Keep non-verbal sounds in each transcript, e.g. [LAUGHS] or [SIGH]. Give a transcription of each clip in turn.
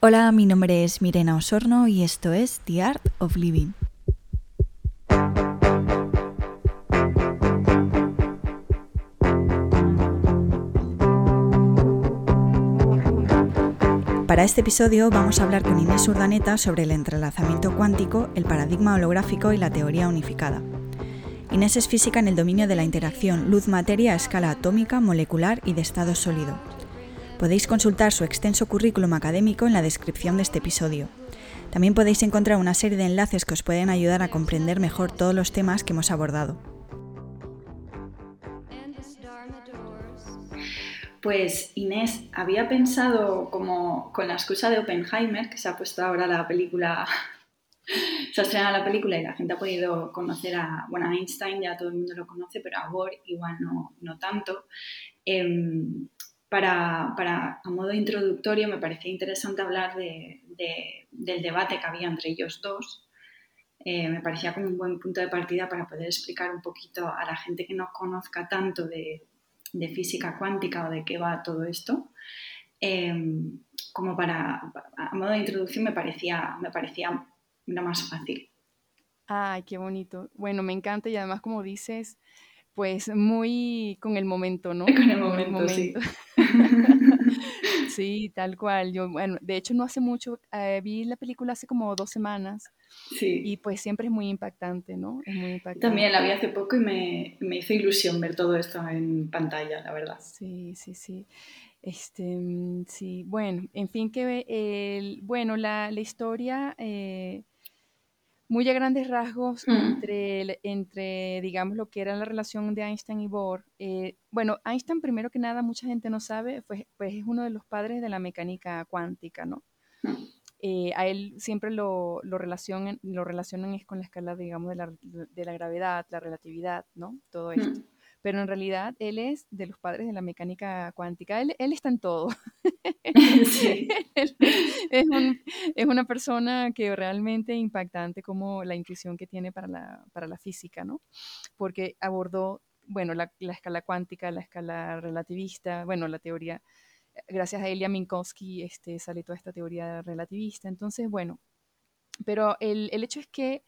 Hola, mi nombre es Mirena Osorno y esto es The Art of Living. Para este episodio vamos a hablar con Inés Urdaneta sobre el entrelazamiento cuántico, el paradigma holográfico y la teoría unificada. Inés es física en el dominio de la interacción luz-materia a escala atómica, molecular y de estado sólido. Podéis consultar su extenso currículum académico en la descripción de este episodio. También podéis encontrar una serie de enlaces que os pueden ayudar a comprender mejor todos los temas que hemos abordado. Pues Inés, había pensado como con la excusa de Oppenheimer, que se ha puesto ahora la película, [LAUGHS] se ha estrenado la película y la gente ha podido conocer a, bueno, Einstein ya todo el mundo lo conoce, pero a Bohr igual no, no tanto. Em, para, para, a modo introductorio, me parecía interesante hablar de, del debate que había entre ellos dos. Eh, me parecía como un buen punto de partida para poder explicar un poquito a la gente que no conozca tanto de, de física cuántica o de qué va todo esto. Eh, como para, a modo de introducción, me parecía, me parecía lo más fácil. Ay, qué bonito. Bueno, me encanta y además, como dices, pues muy con el momento, [LAUGHS] ¿no? Con el momento, sí. [LAUGHS] [LAUGHS] sí, tal cual. Yo, bueno, de hecho no hace mucho, eh, vi la película hace como dos semanas. Sí. Y pues siempre es muy impactante, ¿no? Es muy impactante. También la vi hace poco y me, me hizo ilusión ver todo esto en pantalla, la verdad. Sí, sí, sí. Este, mm, sí, bueno, en fin, que el, bueno, la, la historia eh, muy a grandes rasgos mm. entre, entre, digamos, lo que era la relación de Einstein y Bohr. Eh, bueno, Einstein, primero que nada, mucha gente no sabe, pues, pues es uno de los padres de la mecánica cuántica, ¿no? Mm. Eh, a él siempre lo, lo, relacionan, lo relacionan es con la escala, digamos, de la, de la gravedad, la relatividad, ¿no? Todo esto. Mm pero en realidad él es de los padres de la mecánica cuántica, él, él está en todo. [LAUGHS] Sí. [LAUGHS] es, es, una persona que realmente impactante como la intuición que tiene para la, para la física, ¿no? Porque abordó, bueno, la, la, escala cuántica, la escala relativista, bueno, la teoría, gracias a Elia Minkowski este, sale toda esta teoría relativista, entonces, bueno, pero el, el hecho es que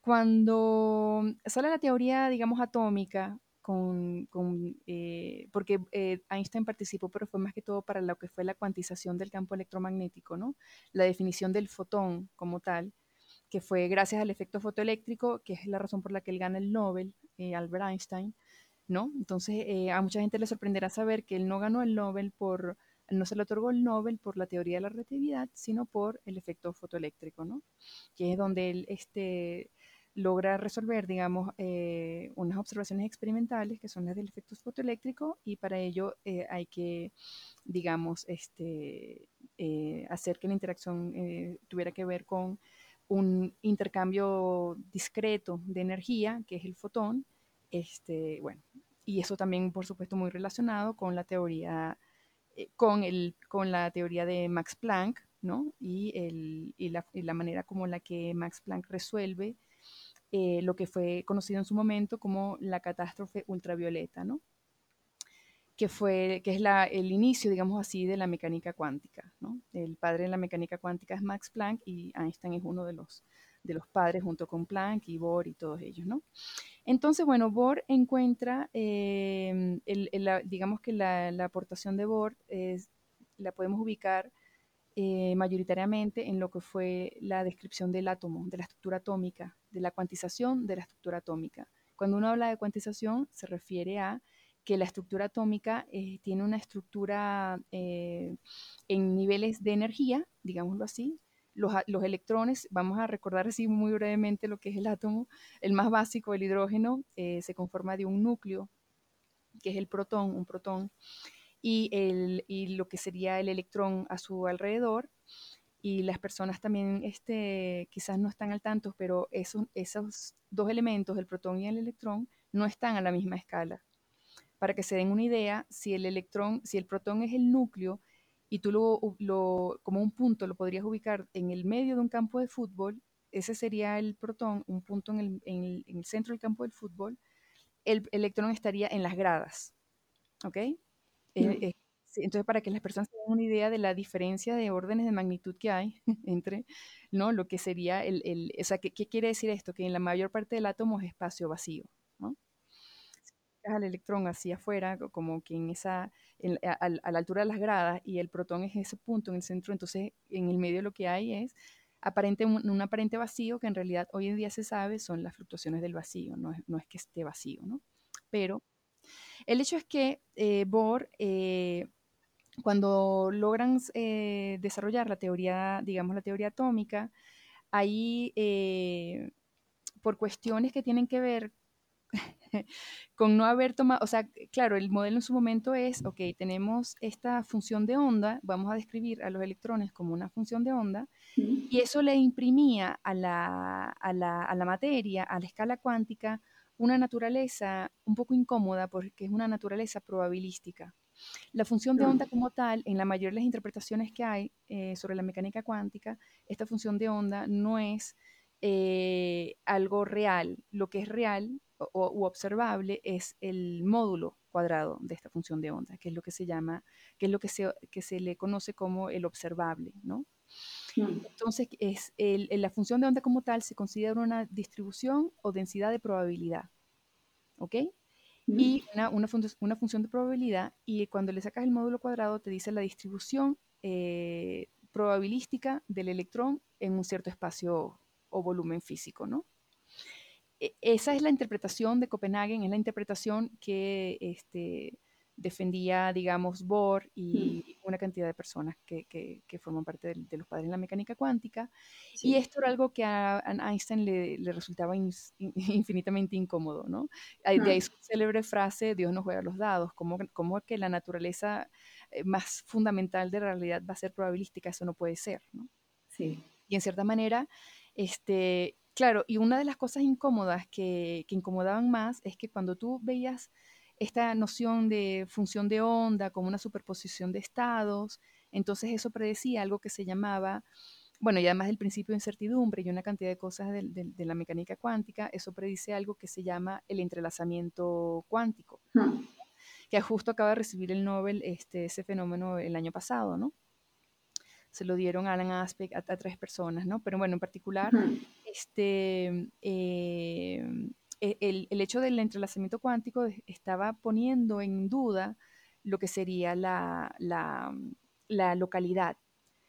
cuando sale la teoría, digamos, atómica, con, con eh, porque eh, Einstein participó, pero fue más que todo para lo que fue la cuantización del campo electromagnético, ¿no? La definición del fotón como tal, que fue gracias al efecto fotoeléctrico, que es la razón por la que él gana el Nobel, eh, Albert Einstein, ¿no? Entonces, a mucha gente le sorprenderá saber que él no ganó el Nobel por, no se le otorgó el Nobel por la teoría de la relatividad, sino por el efecto fotoeléctrico, ¿no? Que es donde él, este, logra resolver, digamos, eh, unas observaciones experimentales que son las del efecto fotoeléctrico y para ello eh, hay que, digamos, este, eh, hacer que la interacción tuviera que ver con un intercambio discreto de energía, que es el fotón, este, bueno, y eso también, por supuesto, muy relacionado con la teoría, con, el, con la teoría de Max Planck, ¿no? Y, el, y, la, y la manera como la que Max Planck resuelve eh, lo que fue conocido en su momento como la catástrofe ultravioleta, ¿no? que, fue, que es la, el inicio, digamos así, de la mecánica cuántica. ¿no? El padre de la mecánica cuántica es Max Planck y Einstein es uno de los, de los padres junto con Planck y Bohr y todos ellos. ¿no? Entonces, bueno, Bohr encuentra, eh, digamos que la, la, aportación de Bohr es, la podemos ubicar eh, mayoritariamente en lo que fue la descripción del átomo, de la estructura atómica, de la cuantización de la estructura atómica. Cuando uno habla de cuantización, se refiere a que la estructura atómica eh, tiene una estructura eh, en niveles de energía, digámoslo así. Los, los, electrones, vamos a recordar así muy brevemente lo que es el átomo, el más básico, el hidrógeno, se conforma de un núcleo, que es el protón, un protón, y, el, y lo que sería el electrón a su alrededor. Y las personas también este, quizás no están al tanto, pero esos, esos dos elementos, el protón y el electrón, no están a la misma escala. Para que se den una idea, si el electrón, si el protón es el núcleo y tú lo, lo, como un punto lo podrías ubicar en el medio de un campo de fútbol, ese sería el protón, un punto en el, en el, en el centro del campo del fútbol, el electrón estaría en las gradas. ¿Ok? Entonces, para que las personas tengan una idea de la diferencia de órdenes de magnitud que hay [LAUGHS] entre ¿no? lo que sería el, el o sea, ¿qué, ¿qué, quiere decir esto? Que en la mayor parte del átomo es espacio vacío, ¿no? Si al electrón hacia afuera, como que en esa, en, a, a, la altura de las gradas, y el protón es ese punto en el centro, entonces en el medio lo que hay es aparente, un, un, aparente vacío que en realidad hoy en día se sabe son las fluctuaciones del vacío, no es, no es que esté vacío, ¿no? Pero el hecho es que eh, Bohr, eh, cuando logran eh, desarrollar la teoría, digamos la teoría atómica, ahí eh, por cuestiones que tienen que ver [LAUGHS] con no haber tomado, o sea, claro, el modelo en su momento es, ok, tenemos esta función de onda, vamos a describir a los electrones como una función de onda, y eso le imprimía a la, a la, a la materia, a la escala cuántica, una naturaleza un poco incómoda porque es una naturaleza probabilística. La función de onda como tal, en la mayoría de las interpretaciones que hay eh, sobre la mecánica cuántica, esta función de onda no es eh, algo real. Lo que es real o, u observable es el módulo cuadrado de esta función de onda, que es lo que se llama, que es lo que se, que se le conoce como el observable, ¿no? Entonces, es el, la función de onda como tal se considera una distribución o densidad de probabilidad. ¿Ok? Y una, una, fun una, función de probabilidad, y cuando le sacas el módulo cuadrado, te dice la distribución eh, probabilística del electrón en un cierto espacio o volumen físico, ¿no? E esa es la interpretación de Copenhagen, es la interpretación que este, defendía, digamos, Bohr y mm. una cantidad de personas que, que, que forman parte de, de, los padres de la mecánica cuántica. Sí. Y esto era algo que a, a Einstein le, le resultaba in, in, [LAUGHS] infinitamente incómodo, ¿no? De ahí su célebre frase, Dios no juega los dados, como, como que la naturaleza eh, más fundamental de la realidad va a ser probabilística, eso no puede ser, ¿no? Sí. Y en cierta manera, este, claro, y una de las cosas incómodas que, que incomodaban más es que cuando tú veías esta noción de función de onda como una superposición de estados. Entonces eso predecía algo que se llamaba, bueno, y además del principio de incertidumbre y una cantidad de cosas de, de, de la mecánica cuántica, eso predice algo que se llama el entrelazamiento cuántico, hmm. que justo acaba de recibir el Nobel este, ese fenómeno el año pasado, ¿no? Se lo dieron a Alan Aspect a, a tres personas, ¿no? Pero bueno, en particular, hmm. este... Eh, e, el, el, hecho del entrelazamiento cuántico estaba poniendo en duda lo que sería la, la, la localidad,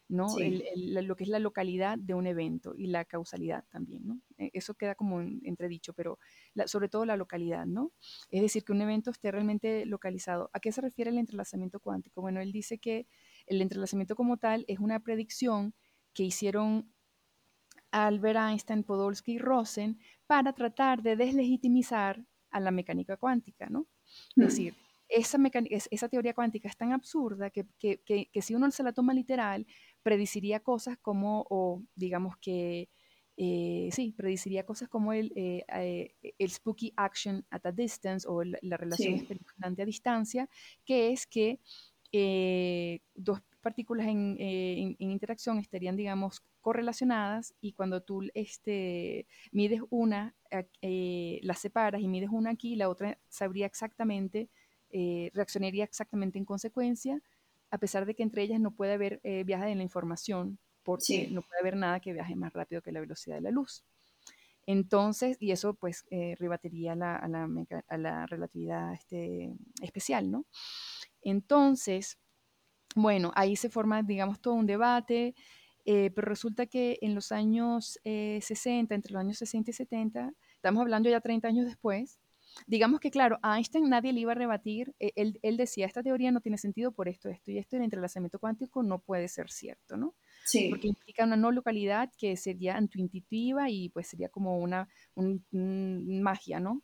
¿no? Sí. El, el, lo que es la localidad de un evento y la causalidad también, ¿no? E, eso queda como entredicho, pero la, sobre todo la localidad, ¿no? Es decir, que un evento esté realmente localizado. ¿A qué se refiere el entrelazamiento cuántico? Bueno, él dice que el entrelazamiento como tal es una predicción que hicieron Albert Einstein, Podolsky y Rosen para tratar de deslegitimizar a la mecánica cuántica, ¿no? Es decir, esa, esa, teoría cuántica es tan absurda que, que, que, que, si uno se la toma literal, prediciría cosas como, o digamos que, eh, sí, prediciría cosas como el, eh, eh, el, spooky action at a distance o la, la relación sí. a distancia, que es que eh, dos partículas en, en, en, interacción estarían, digamos, correlacionadas y cuando tú este, mides una, eh, las separas y mides una aquí, la otra sabría exactamente, eh, reaccionaría exactamente en consecuencia, a pesar de que entre ellas no puede haber eh, viaje en la información, porque sí. no puede haber nada que viaje más rápido que la velocidad de la luz. Entonces, y eso pues eh, rebatería la, a, la, a, la, relatividad este, especial, ¿no? Entonces, bueno, ahí se forma, digamos, todo un debate. Eh, pero resulta que en los años eh, 60, entre los años 60 y 70, estamos hablando ya 30 años después, digamos que claro, a Einstein nadie le iba a rebatir, eh, él, él, decía, esta teoría no tiene sentido por esto, esto y esto, el entrelazamiento cuántico no puede ser cierto, ¿no? Sí. Porque implica una no localidad que sería antiintuitiva y pues sería como una un, un magia, ¿no?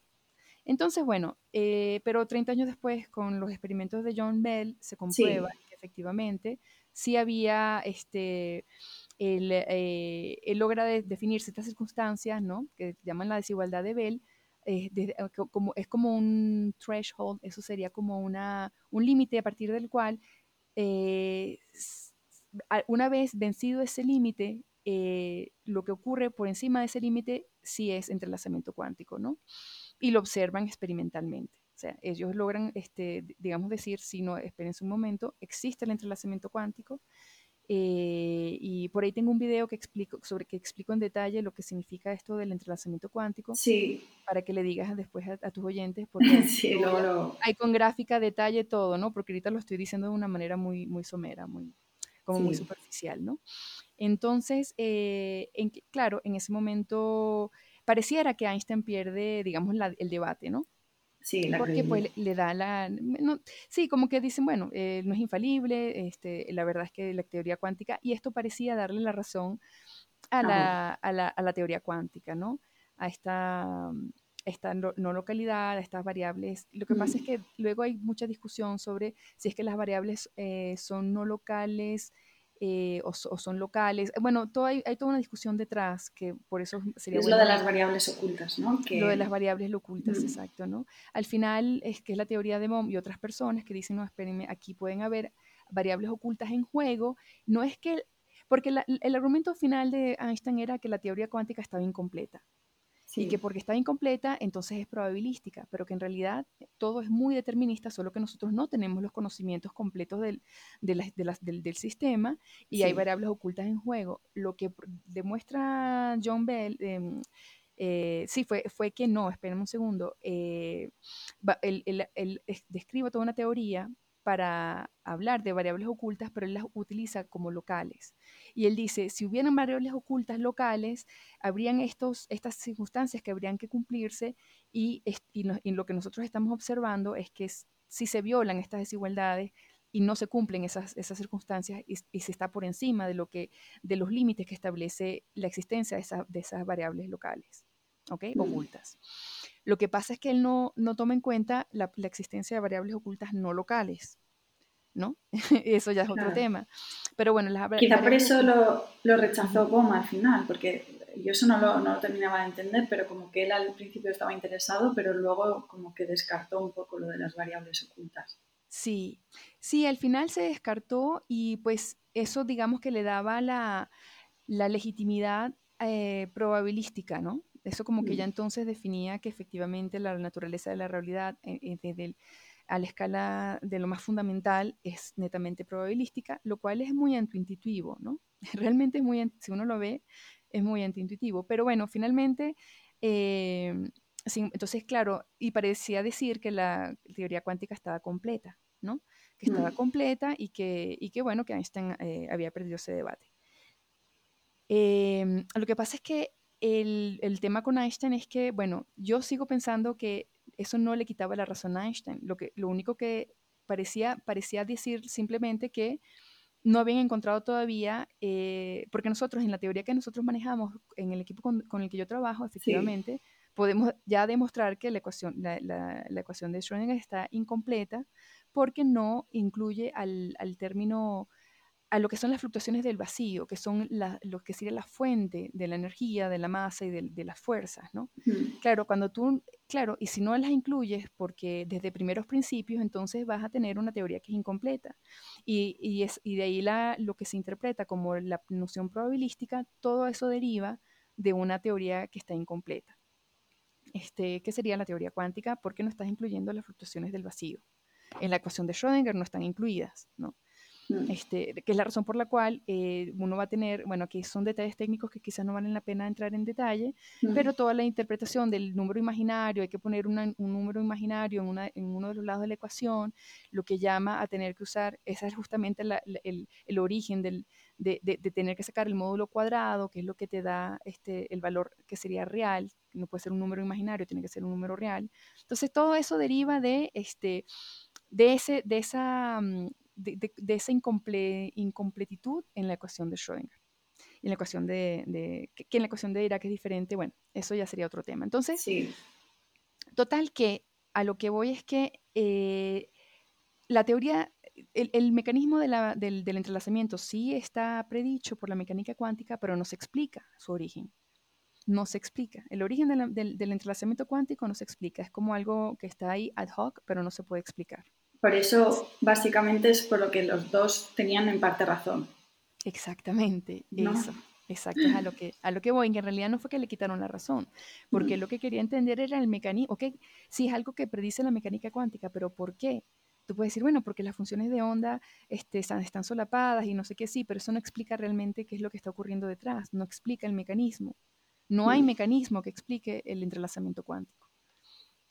Entonces, bueno, eh, pero 30 años después, con los experimentos de John Bell, se comprueba sí. que efectivamente sí había, este, él, eh, él logra de, definir ciertas circunstancias, ¿no? Que llaman la desigualdad de Bell, eh, de, como, es como un threshold, eso sería como una, un límite a partir del cual, una vez vencido ese límite, lo que ocurre por encima de ese límite sí es entrelazamiento cuántico, ¿no? Y lo observan experimentalmente. sea, ellos logran, este, digamos, decir, si no, espérense un momento, existe el entrelazamiento cuántico. Eh, y por ahí tengo un video que explico, sobre que explico en detalle lo que significa esto del entrelazamiento cuántico. Sí. Para que le digas después a, tus oyentes, [LAUGHS] porque sí, hay con gráfica, detalle, todo, ¿no? Porque ahorita lo estoy diciendo de una manera muy, muy somera, muy, como muy superficial, ¿no? Entonces, eh, en, claro, en ese momento pareciera que Einstein pierde, digamos, el debate, ¿no? Sí, la Porque pues le, da la... sí, como que dicen, bueno, eh, no es infalible, este, la verdad es que la teoría cuántica, y esto parecía darle la razón a la, a la, a la teoría cuántica, ¿no? A esta, esta no, localidad, a estas variables. Lo que pasa es que luego hay mucha discusión sobre si es que las variables eh, son no locales eh, o, son locales. Bueno, todo hay, toda una discusión detrás que por eso sería... Es lo de las variables ocultas, ¿no? Lo de las variables ocultas, exacto, ¿no? Al final es que es la teoría de Mom y otras personas que dicen, no, espérenme, aquí pueden haber variables ocultas en juego. No es que... Porque el argumento final de Einstein era que la teoría cuántica estaba incompleta. Y que porque está incompleta, entonces es probabilística, pero que en realidad todo es muy determinista, solo que nosotros no tenemos los conocimientos completos del, de del, sistema y hay variables ocultas en juego. Lo que demuestra John Bell, em, eh, sí, fue, fue que no, esperen un segundo, eh, él, describe toda una teoría para hablar de variables ocultas, pero él las utiliza como locales. Y él dice, si hubieran variables ocultas locales, habrían estos, estas circunstancias que habrían que cumplirse y, y, lo que nosotros estamos observando es que si se violan estas desigualdades y no se cumplen esas, esas circunstancias y, se está por encima de, lo que, de los límites que establece la existencia de, de esas variables locales, ¿ok? Mm. Ocultas. Lo que pasa es que él no, no toma en cuenta la, existencia de variables ocultas no locales, ¿no? [LAUGHS] eso ya es otro tema. Pero bueno, las Quizá por eso lo, lo rechazó Bohm al final, porque yo eso no lo, no lo, terminaba de entender, pero como que él al principio estaba interesado, pero luego como que descartó un poco lo de las variables ocultas. Sí, sí, al final se descartó y pues eso digamos que le daba la, la legitimidad eh, probabilística, ¿no? Eso como que ya mm. entonces definía que efectivamente la naturaleza de la realidad eh, eh, desde a la escala de lo más fundamental es netamente probabilística, lo cual es muy antiintuitivo, ¿no? [LAUGHS] Realmente es muy, si uno lo ve, es muy antiintuitivo. Pero bueno, finalmente, eh, entonces, claro, y parecía decir que la teoría cuántica estaba completa, ¿no? Que estaba mm. completa y que, y que, bueno, que Einstein había perdido ese debate. lo que pasa es que el, tema con Einstein es que, bueno, yo sigo pensando que eso no le quitaba la razón a Einstein. Lo, que, lo único que parecía, parecía decir simplemente que no habían encontrado todavía, eh, porque nosotros en la teoría que nosotros manejamos, en el equipo con, el que yo trabajo, efectivamente, podemos ya demostrar que la ecuación, la, la, ecuación de Schrödinger está incompleta porque no incluye al, al término a lo que son las fluctuaciones del vacío, que son lo que sería la fuente de la energía, de la masa y de, las fuerzas, ¿no? Claro, cuando tú, claro, y si no las incluyes, porque desde primeros principios, entonces vas a tener una teoría que es incompleta. Y, es, y de ahí la, lo que se interpreta como la noción probabilística, todo eso deriva de una teoría que está incompleta. Este, ¿Qué sería la teoría cuántica? Porque no estás incluyendo las fluctuaciones del vacío. En la ecuación de Schrödinger no están incluidas, ¿no? Este, que es la razón por la cual eh, uno va a tener, bueno, aquí son detalles técnicos que quizás no valen la pena entrar en detalle, pero toda la interpretación del número imaginario, hay que poner un número imaginario en, una, en, uno de los lados de la ecuación, lo que llama a tener que usar, esa es justamente el, el, origen del, de, de, tener que sacar el módulo cuadrado, que es lo que te da este, el valor que sería real, no puede ser un número imaginario, tiene que ser un número real. Entonces todo eso deriva de, este, de, ese, de esa mm, de, esa incompletitud en la ecuación de Schrödinger. En la ecuación de, que, en la ecuación de Dirac es diferente, bueno, eso ya sería otro tema. Entonces, total que a lo que voy es que eh, la teoría, el, mecanismo del, entrelazamiento sí está predicho por la mecánica cuántica, pero no se explica su origen. No se explica. El origen del, del entrelazamiento cuántico no se explica. Es como algo que está ahí ad hoc, pero no se puede explicar. Por eso, básicamente, es por lo que los dos tenían en parte razón. Exactamente, eso. Exacto, es a lo que, a lo que voy, que en realidad no fue que le quitaron la razón, porque lo que quería entender era el mecanismo, ok, sí es algo que predice la mecánica cuántica, pero ¿por qué? Tú puedes decir, bueno, porque las funciones de onda este, están, están solapadas y no sé qué, sí, pero eso no explica realmente qué es lo que está ocurriendo detrás, no explica el mecanismo. No hay mecanismo que explique el entrelazamiento cuántico.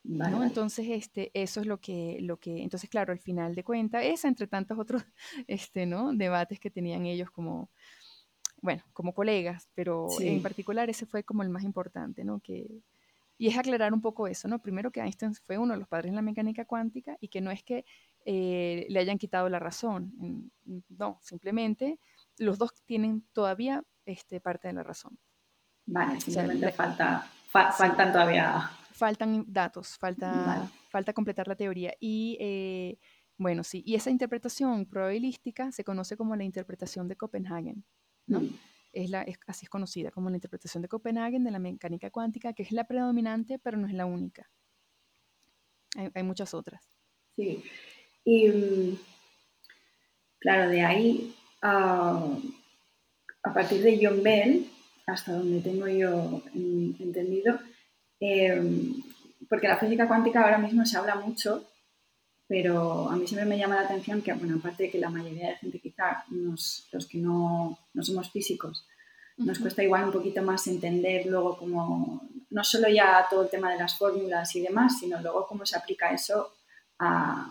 ¿No? Entonces, este, eso es lo que, lo que, entonces, claro, al final de cuentas, es entre tantos otros [LAUGHS] este, ¿no? debates que tenían ellos como, bueno, como colegas, pero en particular ese fue como el más importante, ¿no? Que, y es aclarar un poco eso, ¿no? Primero que Einstein fue uno de los padres en la mecánica cuántica y que no es que eh, le hayan quitado la razón, no, simplemente los dos tienen todavía este, parte de la razón. Vale, simplemente falta, faltan todavía... Faltan datos, falta, falta completar la teoría. Y eh, bueno, sí, y esa interpretación probabilística se conoce como la interpretación de Copenhagen, ¿no? Mm. Es la, es, así es conocida como la interpretación de Copenhagen de la mecánica cuántica, que es la predominante, pero no es la única. Hay, muchas otras. Sí, y mm, claro, de ahí, a partir de John Bell, hasta donde tengo yo entendido, em, porque la física cuántica ahora mismo se habla mucho, pero a mí siempre me llama la atención que, bueno, aparte de que la mayoría de gente quizá, los que no, no somos físicos, nos cuesta igual un poquito más entender luego cómo, no solo ya todo el tema de las fórmulas y demás, sino luego cómo se aplica eso a,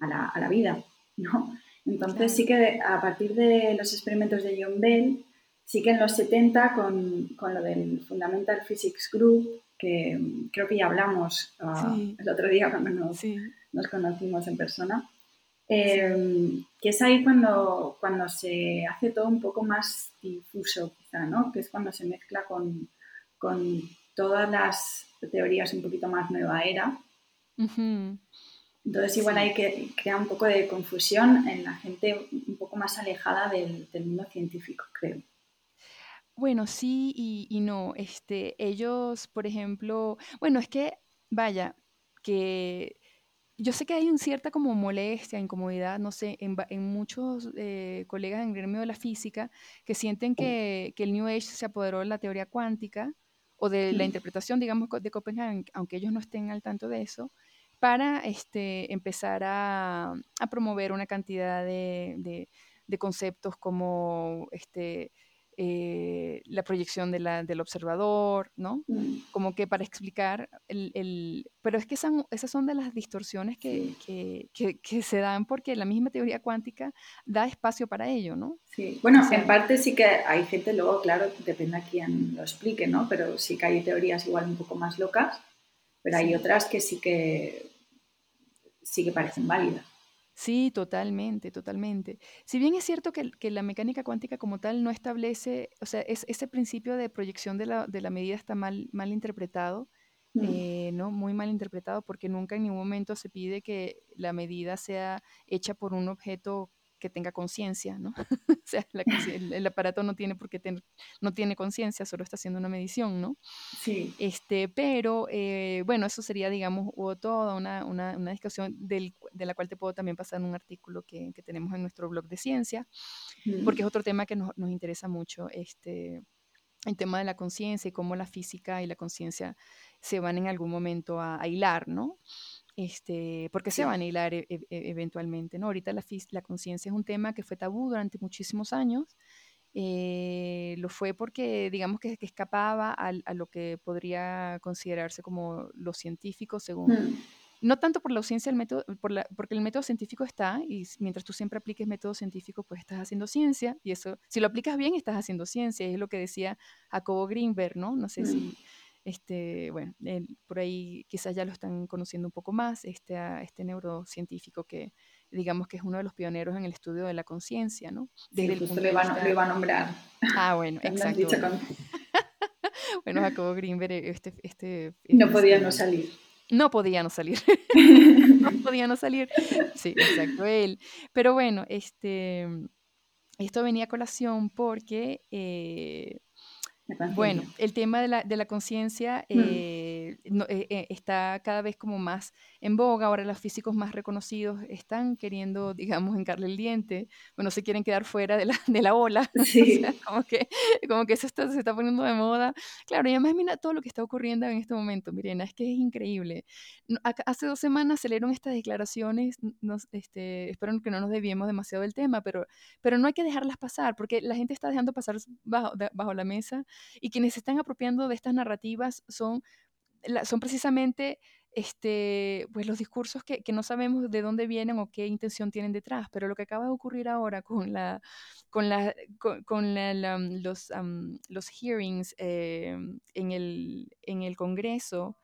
a, la, a la, vida, ¿no? Entonces sí que a partir de los experimentos de John Bell, Sí que en los 70, con, con lo del Fundamental Physics Group, que creo que ya hablamos ah, el otro día cuando nos, nos conocimos en persona, em, que es ahí cuando, cuando se hace todo un poco más difuso, quizá, ¿no? Que es cuando se mezcla con, con todas las teorías un poquito más nueva era. Entonces igual hay que crear un poco de confusión en la gente un poco más alejada del, del mundo científico, creo. Bueno, sí y, no. Este, ellos, por ejemplo, bueno, es que, vaya, que yo sé que hay una cierta como molestia, incomodidad, no sé, en, muchos eh, colegas en el gremio de la física que sienten que, el New Age se apoderó de la teoría cuántica o de la interpretación, digamos, de Copenhagen, aunque ellos no estén al tanto de eso, para este, empezar a, promover una cantidad de, de conceptos como este, eh, la proyección de la, del observador, ¿no? Mm. Como que para explicar el... el pero es que esas, esas son de las distorsiones que, que, que, se dan porque la misma teoría cuántica da espacio para ello, ¿no? Sí, bueno, en parte sí que hay gente, luego, claro, depende a quién lo explique, ¿no? Pero sí que hay teorías igual un poco más locas, pero hay otras que sí que sí que parecen válidas. Sí, totalmente, totalmente. Si bien es cierto que, la mecánica cuántica como tal no establece, o sea, es, ese principio de proyección de la, de la medida está mal, mal interpretado, mm. eh, ¿no? Muy mal interpretado porque nunca en ningún momento se pide que la medida sea hecha por un objeto que tenga conciencia, ¿no? [LAUGHS] o sea, el, aparato no tiene por qué tener, no tiene conciencia, solo está haciendo una medición, ¿no? Sí. Este, pero, eh, bueno, eso sería, digamos, toda una, una, una discusión del, de la cual te puedo también pasar un artículo que, que tenemos en nuestro blog de ciencia, porque es otro tema que nos, nos interesa mucho, este, el tema de la conciencia y cómo la física y la conciencia se van en algún momento a, a hilar, ¿no? Este, porque se van a hilar e, e, e, eventualmente, ¿no? Ahorita la, la conciencia es un tema que fue tabú durante muchísimos años, eh, lo fue porque, digamos, que, escapaba a, lo que podría considerarse como lo científico, según... Mm. No tanto por la ausencia del método, por la, porque el método científico está, y mientras tú siempre apliques método científico, pues estás haciendo ciencia, y eso, si lo aplicas bien, estás haciendo ciencia, es lo que decía Jacobo Greenberg, ¿no? No sé si mm. Este, bueno, por ahí quizás ya lo están conociendo un poco más, este, a este neurocientífico que digamos que es uno de los pioneros en el estudio de la conciencia, ¿no? Desde sí, justo lo iba, a nombrar. Ah, bueno, [LAUGHS] exacto. [LAUGHS] bueno, Jacobo Greenberg, este, este... No podía no salir. No podía no salir. [LAUGHS] no podía no salir. Sí, exacto, él. Pero bueno, este, esto venía a colación porque... Eh, bueno, el tema de la, de la conciencia, mm. eh, eh, eh, está cada vez como más en boga. Ahora los físicos más reconocidos están queriendo, digamos, encarle el diente, bueno, se quieren quedar fuera de la, [LAUGHS] de la ola. [LAUGHS] Sí. como que, como que eso está, se está poniendo de moda. Claro, y además mira todo lo que está ocurriendo en este momento, Mirena, es que es increíble. Hace dos semanas salieron estas declaraciones, nos, este, espero que no nos desviemos demasiado del tema, pero, pero no hay que dejarlas pasar, porque la gente está dejando pasar bajo, bajo la mesa y quienes se están apropiando de estas narrativas son, son precisamente este, pues los discursos que, que, no sabemos de dónde vienen o qué intención tienen detrás, pero lo que acaba de ocurrir ahora con, la, con, la, con, los, los hearings eh, en, el, en el Congreso,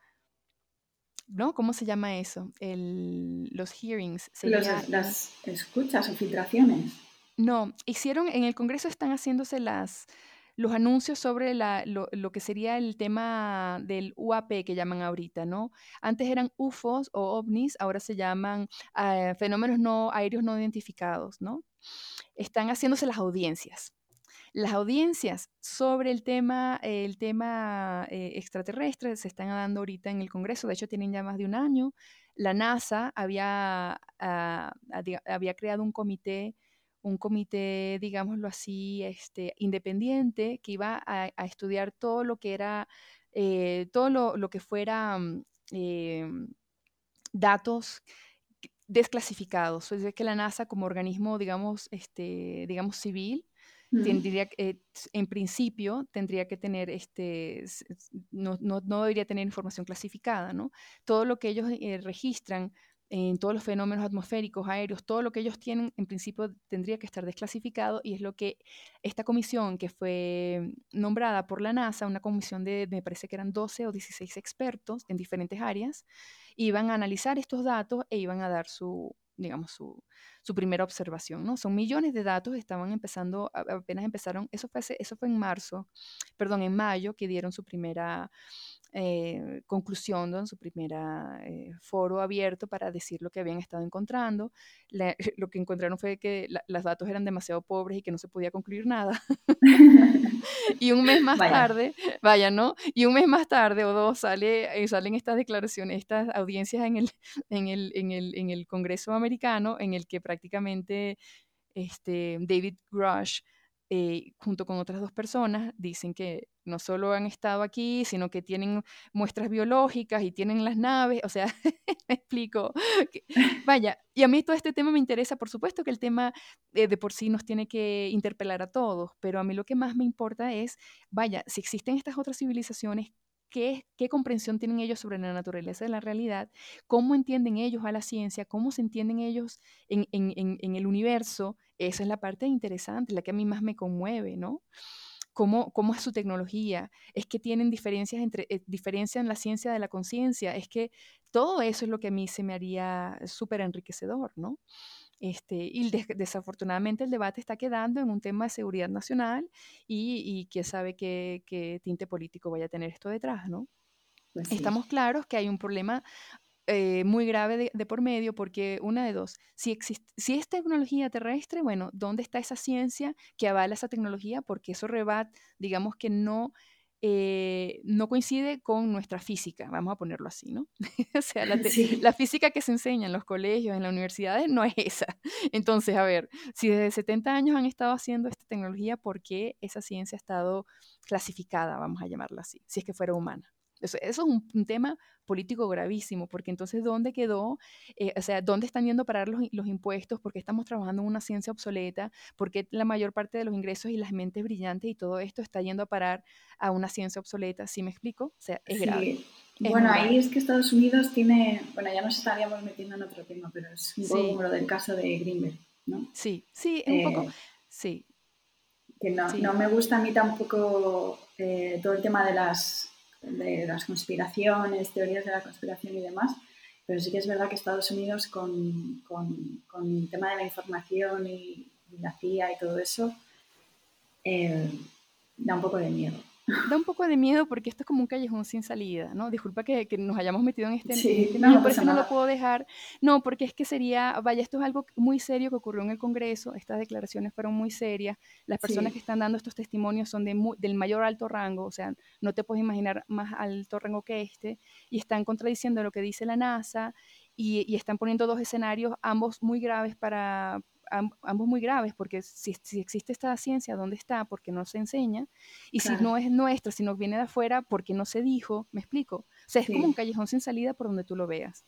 ¿no? ¿Cómo se llama eso? El, los hearings. las escuchas o filtraciones. No, hicieron, en el Congreso están haciéndose las, los anuncios sobre lo, que sería el tema del UAP que llaman ahorita, ¿no? Antes eran UFOs o ovnis, ahora se llaman eh, fenómenos no aéreos no identificados, ¿no? Están haciéndose las audiencias. Las audiencias sobre el tema, el tema eh, extraterrestre se están dando ahorita en el Congreso, de hecho tienen ya más de un año. La NASA había, ah, había creado un comité un comité, digámoslo así, este, independiente que iba a, estudiar todo lo que era, eh, todo lo, que fuera mm, em, datos desclasificados. Es decir, que la NASA como organismo, digamos, este, digamos civil, tendría, eh, en principio, tendría que tener, este, no, no, debería tener información clasificada, ¿no? Todo lo que ellos eh, registran en todos los fenómenos atmosféricos, aéreos, todo lo que ellos tienen, en principio tendría que estar desclasificado y es lo que esta comisión que fue nombrada por la NASA, una comisión de, me parece que eran 12 o 16 expertos en diferentes áreas, iban a analizar estos datos e iban a dar su, digamos, su, su primera observación, ¿no? Son millones de datos, estaban empezando, apenas empezaron, eso fue, eso fue en marzo, perdón, en mayo, que dieron su primera eh, conclusión en su primera eh, foro abierto para decir lo que habían estado encontrando. [LAUGHS] lo que encontraron fue que los datos eran demasiado pobres y que no se podía concluir nada. [LAUGHS] y un mes más tarde, vaya, ¿no? Y un mes más tarde o dos sale, eh, salen estas declaraciones, estas audiencias en el, en el, en el, en el Congreso americano, en el que prácticamente este, David Grush eh, junto con otras dos personas, dicen que no solo han estado aquí, sino que tienen muestras biológicas y tienen las naves, o sea, [LAUGHS] me explico. vaya, y a mí todo este tema me interesa, por supuesto que el tema eh, de por sí nos tiene que interpelar a todos, pero a mí lo que más me importa es, vaya, si existen estas otras civilizaciones, Qué, comprensión tienen ellos sobre la naturaleza de la realidad, cómo entienden ellos a la ciencia, cómo se entienden ellos en, el universo, esa es la parte interesante, la que a mí más me conmueve, ¿no? Cómo, cómo es su tecnología, es que tienen diferencias entre, eh, en la ciencia de la conciencia, es que todo eso es lo que a mí se me haría súper enriquecedor, ¿no? Este, y desafortunadamente el debate está quedando en un tema de seguridad nacional y, y quién sabe qué, qué, tinte político vaya a tener esto detrás, ¿no? Pues Estamos claros que hay un problema eh, muy grave de, por medio porque una de dos, si, existe, si es tecnología terrestre, bueno, ¿dónde está esa ciencia que avala esa tecnología? Porque eso rebate, digamos que no, eh, no coincide con nuestra física, vamos a ponerlo así, ¿no? [LAUGHS] o sea, la, [LAUGHS] la, física que se enseña en los colegios, en las universidades, no es [LAUGHS] esa. Entonces, a ver, si desde 70 años han estado haciendo esta tecnología, ¿por qué esa ciencia ha estado clasificada, vamos a llamarla así, si es que fuera humana? Eso, es un, tema político gravísimo, porque entonces, ¿dónde quedó? Eh, o sea, ¿dónde están yendo a parar los, los impuestos? ¿Por qué estamos trabajando en una ciencia obsoleta? ¿Por qué la mayor parte de los ingresos y las mentes brillantes y todo esto está yendo a parar a una ciencia obsoleta? ¿Sí me explico? O sea, es grave. bueno, ahí es que Estados Unidos tiene, bueno, ya nos estaríamos metiendo en otro tema, pero es un poco como lo del caso de Greenberg, ¿no? Sí, sí, un poco, eh, sí. Que no, no, me gusta a mí tampoco eh, todo el tema de las de las conspiraciones, teorías de la conspiración y demás, pero sí que es verdad que Estados Unidos con, con, el tema de la información y, la CIA y todo eso eh, da un poco de miedo. Da un poco de miedo porque esto es como un callejón sin salida, ¿no? Disculpa que, que nos hayamos metido en este, sí, este no, por eso no lo puedo dejar. No, porque es que sería, vaya, esto es algo muy serio que ocurrió en el Congreso, estas declaraciones fueron muy serias, las personas que están dando estos testimonios son de del mayor alto rango, o sea, no te puedes imaginar más alto rango que este, y están contradiciendo lo que dice la NASA y, y están poniendo dos escenarios, ambos muy graves para, ambos muy graves, porque si, si, existe esta ciencia, ¿dónde está? Porque no se enseña. Y si no es nuestra, si no viene de afuera, porque no se dijo, me explico. O sea, es como un callejón sin salida por donde tú lo veas.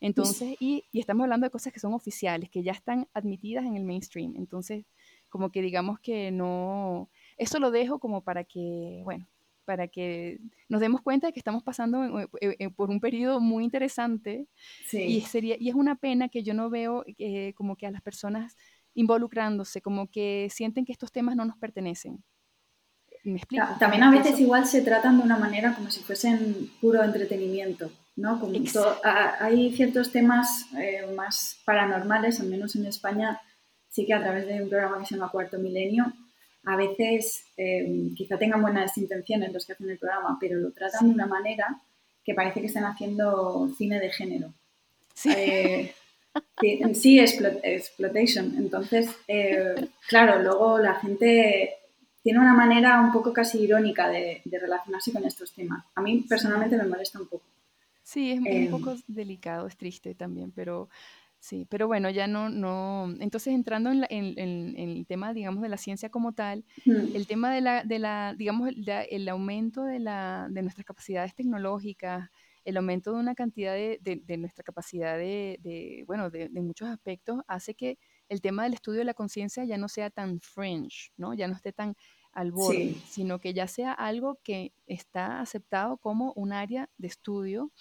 Entonces, y, y, estamos hablando de cosas que son oficiales, que ya están admitidas en el mainstream. Entonces, como que digamos que no, eso lo dejo como para que, bueno, para que nos demos cuenta de que estamos pasando por un periodo muy interesante y, sería, y es una pena que yo no veo eh, como que a las personas involucrándose, como que sienten que estos temas no nos pertenecen. ¿Me explico? También a veces igual se tratan de una manera como si fuesen puro entretenimiento, ¿no? Como hay ciertos temas eh, más paranormales, al menos en España, sí que a través de un programa que se llama Cuarto Milenio, a veces eh, quizá tengan buenas intenciones los que hacen el programa, pero lo tratan de una manera que parece que están haciendo cine de género. Sí, eh, sí exploitation. Entonces, eh, claro, luego la gente tiene una manera un poco casi irónica de, relacionarse con estos temas. A mí personalmente me molesta un poco. Sí, es un poco delicado, es triste también, pero Sí, pero bueno, ya no, no. Entonces, entrando en, el tema, digamos, de la ciencia como tal, el tema de la, de la digamos, el, aumento de, la, de nuestras capacidades tecnológicas, el aumento de una cantidad de, de, nuestra capacidad de, bueno, de, muchos aspectos, hace que el tema del estudio de la conciencia ya no sea tan fringe, ¿no? Ya no esté tan al borde, sino que ya sea algo que está aceptado como un área de estudio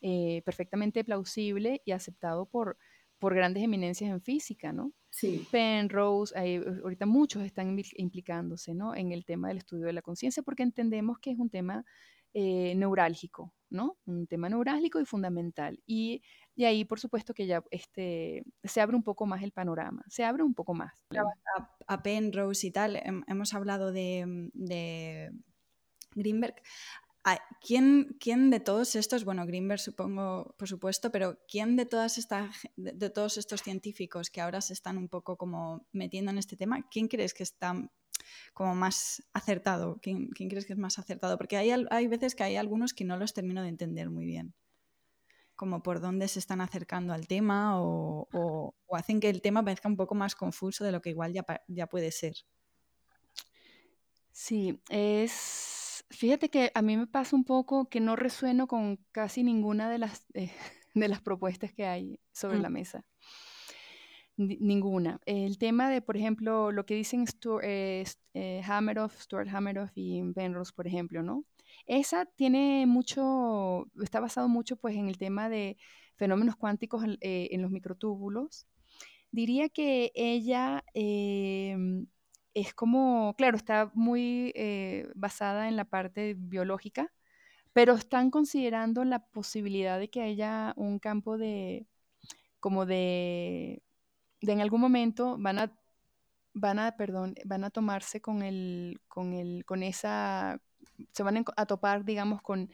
eh, perfectamente plausible y aceptado por por grandes eminencias en física, ¿no? Sí. Penrose, ahorita muchos están implicándose, ¿no? En el tema del estudio de la conciencia porque entendemos que es un tema eh, neurálgico, ¿no? Un tema neurálgico y fundamental. Y, y, ahí, por supuesto, que ya este, se abre un poco más el panorama, se abre un poco más. A, Penrose y tal, hemos hablado de, de Greenberg. ¿Quién, ¿Quién, de todos estos, bueno, Greenberg supongo, por supuesto, pero quién de, todas estas, de, todos estos científicos que ahora se están un poco como metiendo en este tema, quién crees que está como más acertado? ¿Quién, crees que es más acertado? Porque hay, hay veces que hay algunos que no los termino de entender muy bien como por dónde se están acercando al tema o, o, o, hacen que el tema parezca un poco más confuso de lo que igual ya, ya puede ser. Sí, es Fíjate que a mí me pasa un poco que no resueno con casi ninguna de las, eh, [LAUGHS] de las propuestas que hay sobre mm. la mesa. ninguna. El tema de, por ejemplo, lo que dicen Stuart, eh, eh, Hammeroff, Stuart Hammeroff y Penrose, por ejemplo, ¿no? Esa tiene mucho, está basado mucho pues en el tema de fenómenos cuánticos en los microtúbulos. Diría que ella em, es como, claro, está muy eh, basada en la parte biológica, pero están considerando la posibilidad de que haya un campo de, como de, de en algún momento van a, van a, perdón, van a tomarse con el, con el, con esa, se van a topar, digamos, con,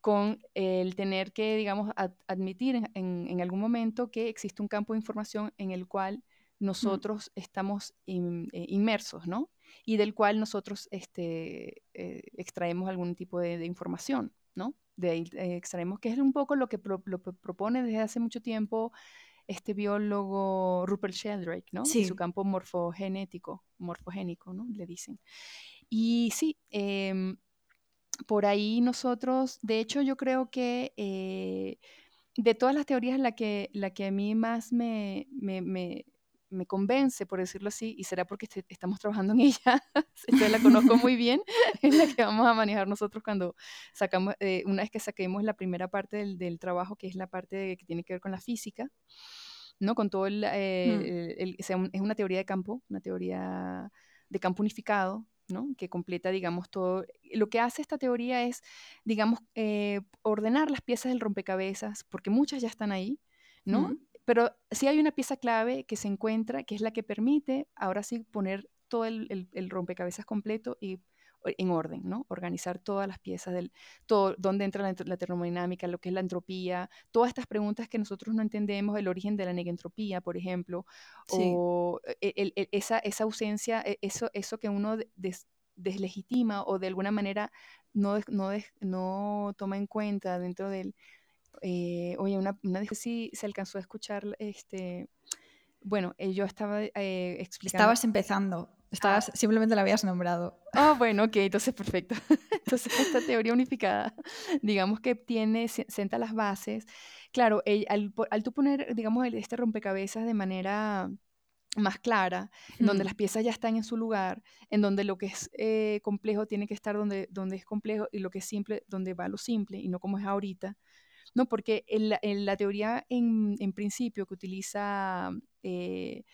con el tener que, digamos, admitir en, en, algún momento que existe un campo de información en el cual Mm. nosotros estamos eh, inmersos, ¿no? Y del cual nosotros este, eh, extraemos algún tipo de, información, ¿no? De ahí eh, extraemos, que es un poco lo que propone desde hace mucho tiempo este biólogo Rupert Sheldrake, ¿no? Sí. su campo morfogenético, morfogénico, ¿no? Le dicen. Y sí, em, por ahí nosotros, de hecho yo creo que de todas las teorías la que, la que a mí más me, me, me convence, por decirlo así, y será porque estamos trabajando en ella, [LAUGHS] yo la conozco muy bien, [LAUGHS] es la que vamos a manejar nosotros cuando sacamos, eh, una vez que saquemos la primera parte del, trabajo, que es la parte que tiene que ver con la física, ¿no? Con todo el, eh, mm. es una teoría de campo, una teoría de campo unificado, ¿no? que completa, digamos, todo. Lo que hace esta teoría es, digamos, eh, ordenar las piezas del rompecabezas, porque muchas ya están ahí, ¿no? Mm. Pero sí hay una pieza clave que se encuentra, que es la que permite ahora sí poner todo el, rompecabezas completo y en orden, ¿no? Organizar todas las piezas del, todo, dónde entra la, termodinámica, lo que es la entropía, todas estas preguntas que nosotros no entendemos, el origen de la negentropía, por ejemplo, o e, esa, esa, ausencia, e, eso, eso que uno deslegitima o de alguna manera no, no, no toma en cuenta dentro del... Eh, oye, una, una, si se alcanzó a escuchar este, bueno, eh, yo estaba eh, explicando. Estabas empezando. Estabas, ah. Simplemente la habías nombrado. [LAUGHS] Ah, bueno, ok, entonces perfecto. [LAUGHS] Entonces, esta teoría unificada, digamos que tiene, senta las bases. Claro, al, al tú poner, digamos, este rompecabezas de manera más clara, en donde las piezas ya están en su lugar, en donde lo que es eh, complejo tiene que estar donde, donde es complejo y lo que es simple, donde va lo simple y no como es ahorita. No, porque en la, teoría en, principio que utiliza, eh,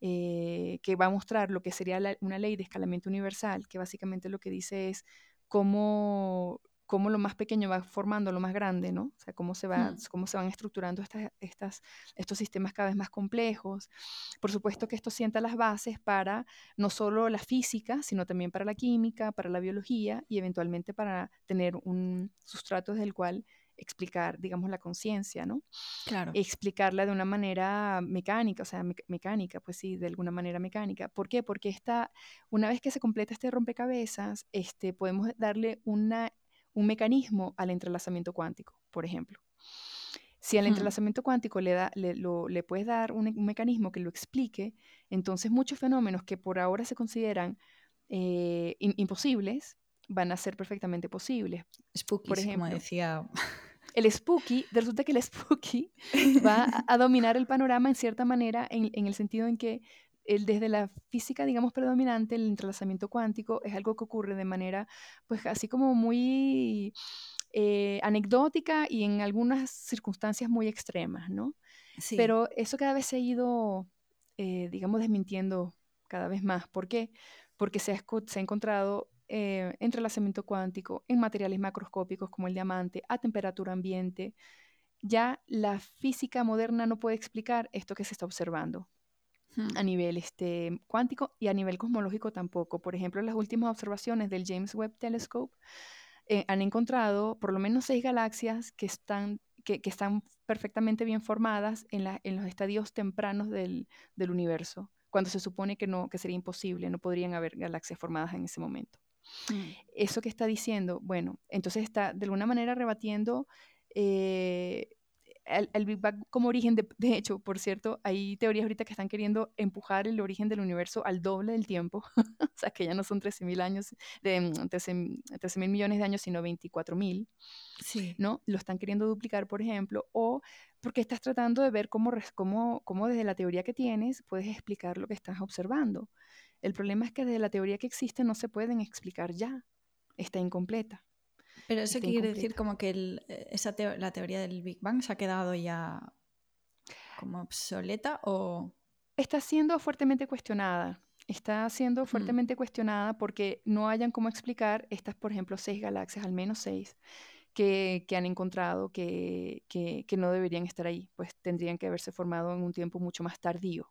eh, que va a mostrar lo que sería una ley de escalamiento universal, que básicamente lo que dice es cómo, cómo lo más pequeño va formando lo más grande, ¿no? O sea, cómo se, va, hmm. cómo se van estructurando estas, estas, estos sistemas cada vez más complejos. Por supuesto que esto sienta las bases para no solo la física, sino también para la química, para la biología y eventualmente para tener un sustrato desde el cual explicar, digamos, la conciencia, ¿no? Claro. Explicarla de una manera mecánica, o sea, mecánica, pues sí, de alguna manera mecánica. ¿Por qué? Porque esta, una vez que se completa este rompecabezas, este, podemos darle una, un mecanismo al entrelazamiento cuántico, por ejemplo. Si al entrelazamiento cuántico le, da, le, le puedes dar un, mecanismo que lo explique, entonces muchos fenómenos que por ahora se consideran eh, imposibles van a ser perfectamente posibles. Spooky, por ejemplo, como decía el spooky, resulta que el spooky [LAUGHS] va a, dominar el panorama en cierta manera, en, el sentido en que el, desde la física, digamos, predominante, el entrelazamiento cuántico es algo que ocurre de manera, pues así como muy eh, anecdótica y en algunas circunstancias muy extremas, ¿no? Sí. Pero eso cada vez se ha ido, eh, digamos, desmintiendo cada vez más. ¿Por qué? Porque se ha, se ha encontrado eh, entrelazamiento cuántico, en materiales macroscópicos como el diamante, a temperatura ambiente, ya la física moderna no puede explicar esto que se está observando hmm. a nivel este, cuántico y a nivel cosmológico tampoco. Por ejemplo, las últimas observaciones del James Webb Telescope eh, han encontrado por lo menos seis galaxias que están, que, están perfectamente bien formadas en, en los estadios tempranos del, del, universo, cuando se supone que, no, que sería imposible, no podrían haber galaxias formadas en ese momento. Mm. Eso que está diciendo, bueno, entonces está de alguna manera rebatiendo eh, el, Big Bang como origen. De, hecho, por cierto, hay teorías ahorita que están queriendo empujar el origen del universo al doble del tiempo. [LAUGHS] o sea, que ya no son 13.000 años, de 13 mm, mil millones de años, sino 24.000. Sí. ¿No? Lo están queriendo duplicar, por ejemplo, o porque estás tratando de ver cómo, cómo, cómo desde la teoría que tienes puedes explicar lo que estás observando. El problema es que desde la teoría que existe no se pueden explicar ya. Está incompleta. Pero eso quiere decir como que eh, esa la teoría del Big Bang se ha quedado ya como obsoleta o... Está siendo fuertemente cuestionada. Está siendo mm. fuertemente cuestionada porque no hayan cómo explicar estas, por ejemplo, seis galaxias, al menos seis, que, han encontrado que, que, no deberían estar ahí, pues tendrían que haberse formado en un tiempo mucho más tardío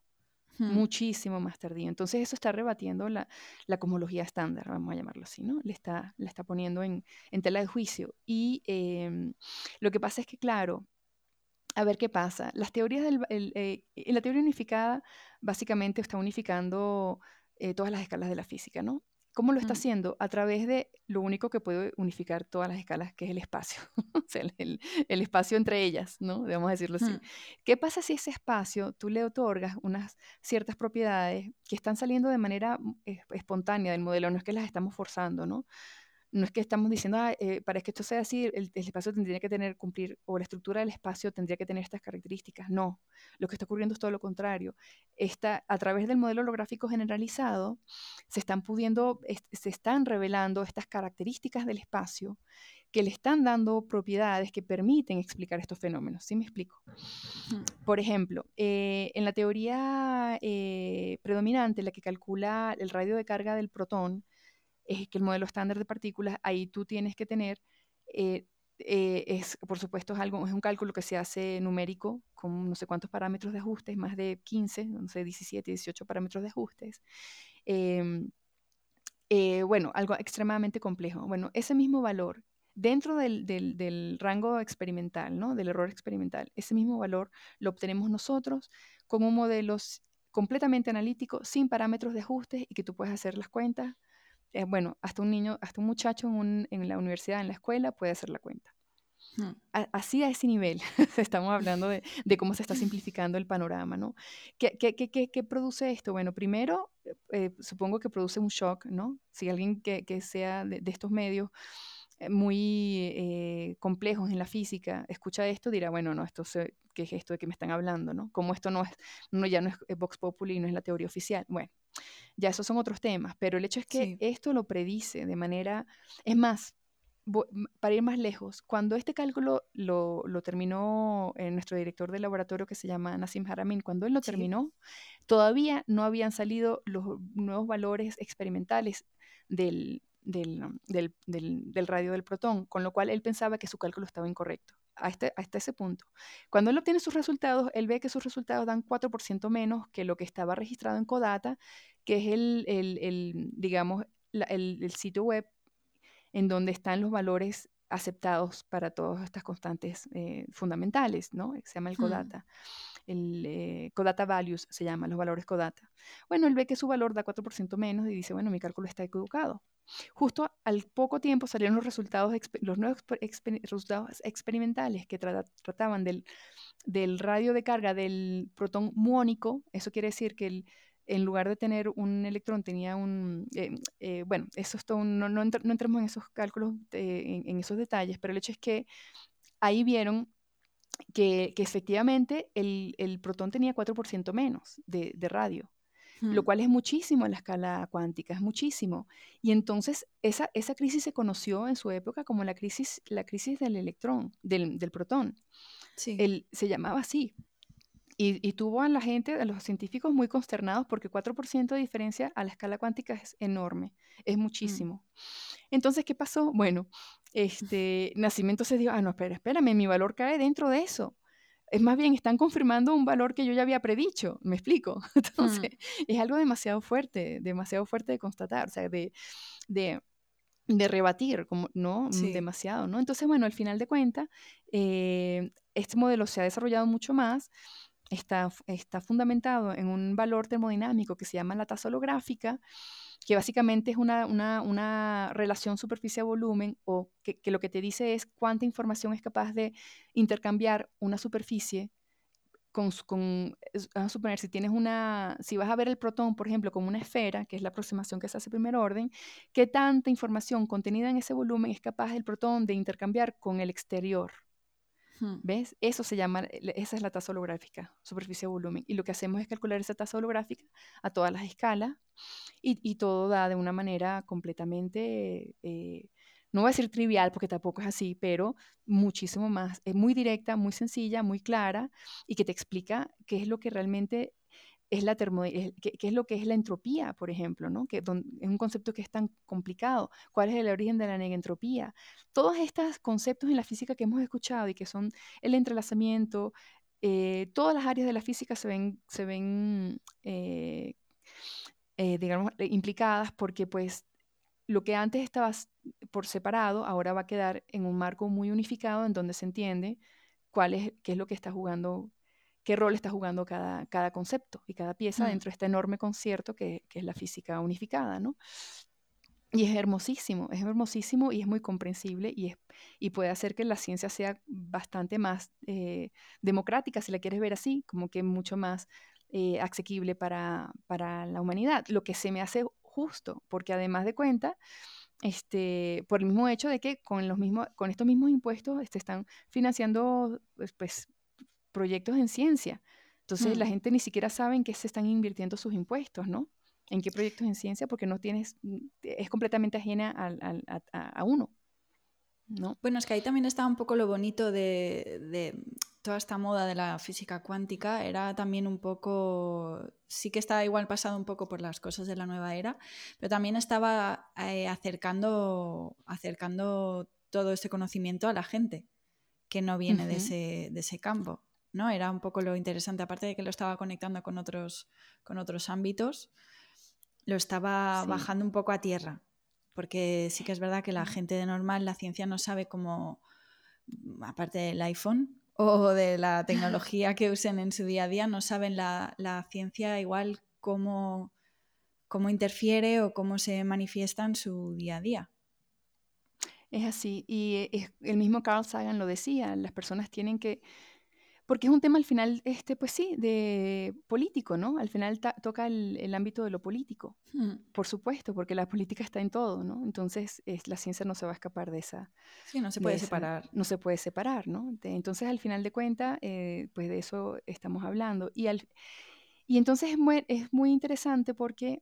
muchísimo más tardío. Entonces eso está rebatiendo la, la, cosmología estándar, vamos a llamarlo así, ¿no? Le está, le está poniendo en, en tela de juicio. Y em, lo que pasa es que, claro, a ver qué pasa. Las teorías del, eh, la teoría unificada básicamente está unificando eh, todas las escalas de la física, ¿no? ¿Cómo lo está haciendo? A través de lo único que puede unificar todas las escalas, que es el espacio, [LAUGHS] o sea, el, espacio entre ellas, ¿no? Debemos decirlo así. Mm. ¿Qué pasa si ese espacio tú le otorgas unas ciertas propiedades que están saliendo de manera mm, espontánea del modelo? No es que las estamos forzando, ¿no? No es que estamos diciendo, ah, eh, para que esto sea así, el, espacio tendría que tener, cumplir, o la estructura del espacio tendría que tener estas características. No, lo que está ocurriendo es todo lo contrario. Está, a través del modelo holográfico generalizado, se están pudiendo, se están revelando estas características del espacio que le están dando propiedades que permiten explicar estos fenómenos. ¿Sí me explico? Por ejemplo, eh, en la teoría eh, predominante, la que calcula el radio de carga del protón, es que el modelo estándar de partículas, ahí tú tienes que tener, eh, eh, es, por supuesto, es, algo, es un cálculo que se hace numérico, con no sé cuántos parámetros de ajustes, más de 15, no sé, 17, 18 parámetros de ajustes. Em, eh, bueno, algo extremadamente complejo. Bueno, ese mismo valor dentro del, rango experimental, ¿no? Del error experimental, ese mismo valor lo obtenemos nosotros con un modelo completamente analítico, sin parámetros de ajustes y que tú puedes hacer las cuentas. Eh, bueno, hasta un niño, hasta un muchacho en, en la universidad, en la escuela, puede hacer la cuenta. Hmm. así a ese nivel, [LAUGHS] estamos hablando de, cómo se está simplificando el panorama, ¿no? ¿Qué, qué, produce esto? Bueno, primero, eh, supongo que produce un shock, ¿no? Si alguien que, sea de, estos medios muy eh, complejos en la física escucha esto, dirá, bueno, no, esto ¿qué es esto de que me están hablando, no? Como esto no es, no, ya no es Vox Populi, no es la teoría oficial. Bueno, ya esos son otros temas, pero el hecho es que esto lo predice de manera, es más, para ir más lejos, cuando este cálculo lo, terminó eh, nuestro director de laboratorio que se llama Nassim Haramin, cuando él lo terminó, todavía no habían salido los nuevos valores experimentales del, del, radio del protón, con lo cual él pensaba que su cálculo estaba incorrecto. Hasta, este, ese punto. Cuando él obtiene sus resultados, él ve que sus resultados dan 4% menos que lo que estaba registrado en Codata, que es el, el digamos, el, sitio web en donde están los valores aceptados para todas estas constantes eh, fundamentales, ¿no? Se llama el hmm. CODATA. El eh, CODATA Values se llama, los valores CODATA. Bueno, él ve que su valor da 4% menos y dice, bueno, mi cálculo está equivocado. Justo al poco tiempo salieron los resultados, los nuevos resultados experimentales que trataban del, del radio de carga del protón muónico. Eso quiere decir que el, en lugar de tener un electrón, tenía un, eh, eh, bueno, eso es todo, no, no, entremos en esos cálculos, en, esos detalles, pero el hecho es que ahí vieron que, efectivamente el, protón tenía 4% menos de, radio, lo cual es muchísimo en la escala cuántica, es muchísimo. Y entonces esa, esa crisis se conoció en su época como la crisis, la crisis del electrón, del, del protón. Sí. se llamaba así, y, tuvo a la gente, a los científicos muy consternados porque 4% de diferencia a la escala cuántica es enorme, es mm. muchísimo. Entonces, ¿qué pasó? Bueno, este [LAUGHS] nacimiento se dijo, ah, no, espera, espérame, mi valor cae dentro de eso. Es más bien, están confirmando un valor que yo ya había predicho, ¿me explico? [LAUGHS] Entonces, mm. es algo demasiado fuerte, demasiado fuerte de constatar, o sea, de, de, de rebatir, como, ¿no? Demasiado, ¿no? Entonces, bueno, al final de cuentas, eh, este modelo se ha desarrollado mucho más está, está fundamentado en un valor termodinámico que se llama la tasa holográfica, que básicamente es una, una, relación superficie-volumen o que, lo que te dice es cuánta información es capaz de intercambiar una superficie con, con, vamos a suponer, si tienes una, si vas a ver el protón, por ejemplo, como una esfera, que es la aproximación que se hace primer orden, qué tanta información contenida en ese volumen es capaz el protón de intercambiar con el exterior. ¿Ves? Eso se llama, esa es la tasa holográfica, superficie-volumen. Y lo que hacemos es calcular esa tasa holográfica a todas las escalas y, todo da de una manera completamente, eh, no voy a decir trivial porque tampoco es así, pero muchísimo más, es muy directa, muy sencilla, muy clara y que te explica qué es lo que realmente es la qué, es lo que es la entropía, por ejemplo, ¿no? Que es un concepto que es tan complicado. ¿Cuál es el origen de la negentropía? Todos estos conceptos en la física que hemos escuchado y que son el entrelazamiento, eh, todas las áreas de la física se ven, se ven eh, eh, digamos, implicadas porque pues lo que antes estaba por separado ahora va a quedar en un marco muy unificado en donde se entiende cuál es, qué es lo que está jugando qué rol está jugando cada, cada concepto y cada pieza mm. dentro de este enorme concierto que, que, es la física unificada, ¿no? Y es hermosísimo, es hermosísimo y es muy comprensible y, es, y puede hacer que la ciencia sea bastante más eh, democrática, si la quieres ver así, como que mucho más eh, asequible para, para la humanidad, lo que se me hace justo, porque además de cuenta, este, por el mismo hecho de que con, los mismos, con estos mismos impuestos este, están financiando pues, pues proyectos en ciencia. Entonces la mm. gente ni siquiera sabe en qué se están invirtiendo sus impuestos, ¿no? En qué proyectos en ciencia, porque no tienes, es completamente ajena a, uno. ¿no? Bueno, es que ahí también está un poco lo bonito de, toda esta moda de la física cuántica. Era también un poco, sí que estaba igual pasado un poco por las cosas de la nueva era, pero también estaba eh, acercando, acercando todo este conocimiento a la gente que no viene de, ese, de ese campo. ¿No? Era un poco lo interesante, aparte de que lo estaba conectando con otros, con otros ámbitos. lo estaba bajando un poco a tierra, porque sí que es verdad que la gente de normal, la ciencia no sabe cómo, aparte del iPhone o de la [LAUGHS] tecnología que usen en su día a día, no saben la, ciencia igual cómo, cómo interfiere o cómo se manifiesta en su día a día. Es así, y el mismo Carl Sagan lo decía, las personas tienen que porque es un tema al final, este, pues sí, de político, ¿no? Al final toca el, ámbito de lo político, hmm. por supuesto, porque la [LAUGHS] política está en todo, ¿no? Entonces es, la ciencia no se va a escapar de esa. Sí, no se puede separar. No se puede separar, ¿no? entonces al final de cuentas, eh, pues de eso estamos hablando. Y, al, y entonces es muy, es muy interesante porque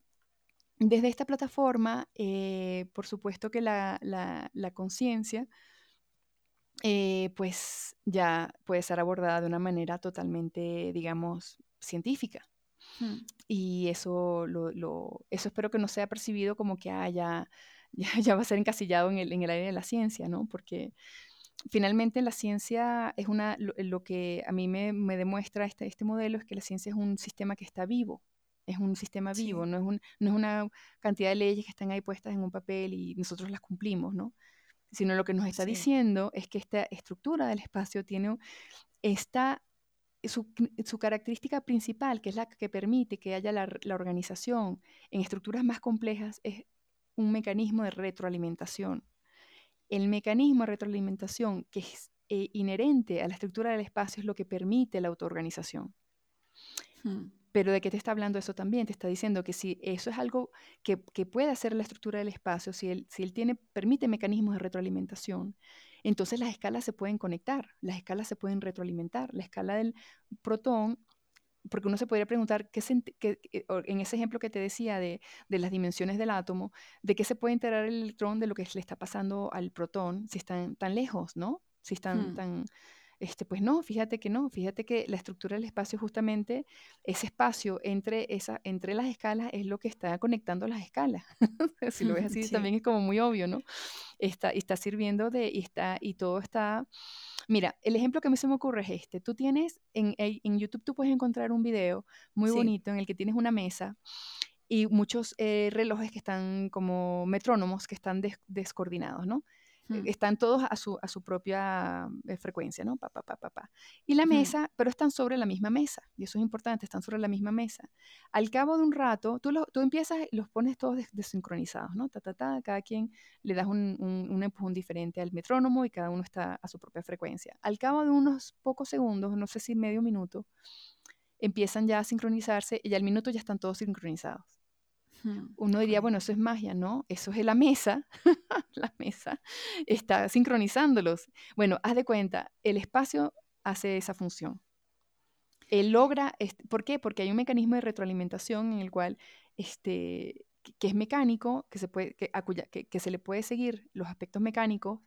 desde esta plataforma, eh, por supuesto que la, la, la conciencia eh, pues ya puede ser abordada de una manera totalmente, digamos, científica. Hmm. Y eso, lo, eso espero que no sea percibido como que ah, [LAUGHS] ya, ya, va a ser encasillado en el, en el área de la ciencia, ¿no? Porque finalmente la ciencia es una, lo, que a mí me, me, demuestra este, este modelo es que la ciencia es un sistema que está vivo, es un sistema vivo, no, es un, no es una cantidad de leyes que están ahí puestas en un papel y nosotros las cumplimos, ¿no? Sino lo que nos está diciendo es que esta estructura del espacio tiene esta, su, su, característica principal, que es la que permite que haya la, la organización en estructuras más complejas, es un mecanismo de retroalimentación. El mecanismo de retroalimentación que es eh, inherente a la estructura del espacio es lo que permite la autoorganización. Hmm. Pero ¿de qué te está hablando eso también? Te está diciendo que si eso es algo que, puede hacer la estructura del espacio, si él, si él tiene, permite mecanismos de retroalimentación, entonces las escalas se pueden conectar, las escalas se pueden retroalimentar. La escala del protón, porque uno se podría preguntar, ¿qué en ese ejemplo que te decía de, las dimensiones del átomo, ¿de qué se puede enterar el electrón de lo que le está pasando al protón si están tan lejos, ¿no? Si están hmm. tan este, pues no, fíjate que no, fíjate que la estructura del espacio justamente, ese espacio entre, esa, entre las escalas es lo que está conectando las escalas. [LAUGHS] si lo ves [LAUGHS] así también es como muy obvio, ¿no? Está, está sirviendo de, y, está, y todo está... Mira, el ejemplo que a mí se me ocurre es este. Tú tienes, en, en YouTube tú puedes encontrar un video muy bonito en el que tienes una mesa y muchos eh, relojes que están como metrónomos que están descoordinados, ¿no? Eh, están todos a su, a su propia eh, frecuencia, ¿no? Pa, pa, pa, pa, Y la mesa, pero están sobre la misma mesa, y eso es importante, están sobre la misma mesa. Al cabo de un rato, tú, lo, tú empiezas y los pones todos desincronizados, ¿no? Ta, ta, ta, cada quien le das un, un, un, empujón diferente al metrónomo y cada uno está a su propia frecuencia. Al cabo de unos pocos segundos, no sé si medio minuto, empiezan ya a sincronizarse y al minuto ya están todos sincronizados. Uno diría, bueno, eso es magia, ¿no? Eso es la mesa, [LAUGHS] la mesa está sincronizándolos. Bueno, haz de cuenta, el espacio hace esa función. Él logra, ¿por qué? Porque hay un mecanismo de retroalimentación en el cual, este, que, es mecánico, que se, puede, que, que, se le puede seguir los aspectos mecánicos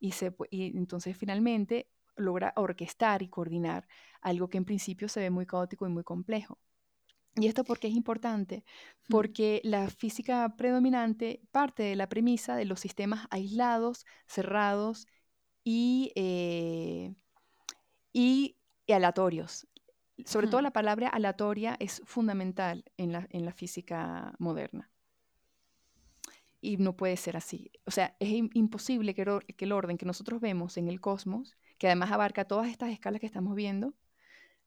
y, se, y entonces finalmente logra orquestar y coordinar algo que en principio se ve muy caótico y muy complejo. ¿Y esto por qué es importante? Porque la física predominante parte de la premisa de los sistemas aislados, cerrados y, eh, y aleatorios. Sobre todo la palabra aleatoria es fundamental en la, en la física moderna. Y no puede ser así. O sea, es imposible que, que el orden que nosotros vemos en el cosmos, que además abarca todas estas escalas que estamos viendo,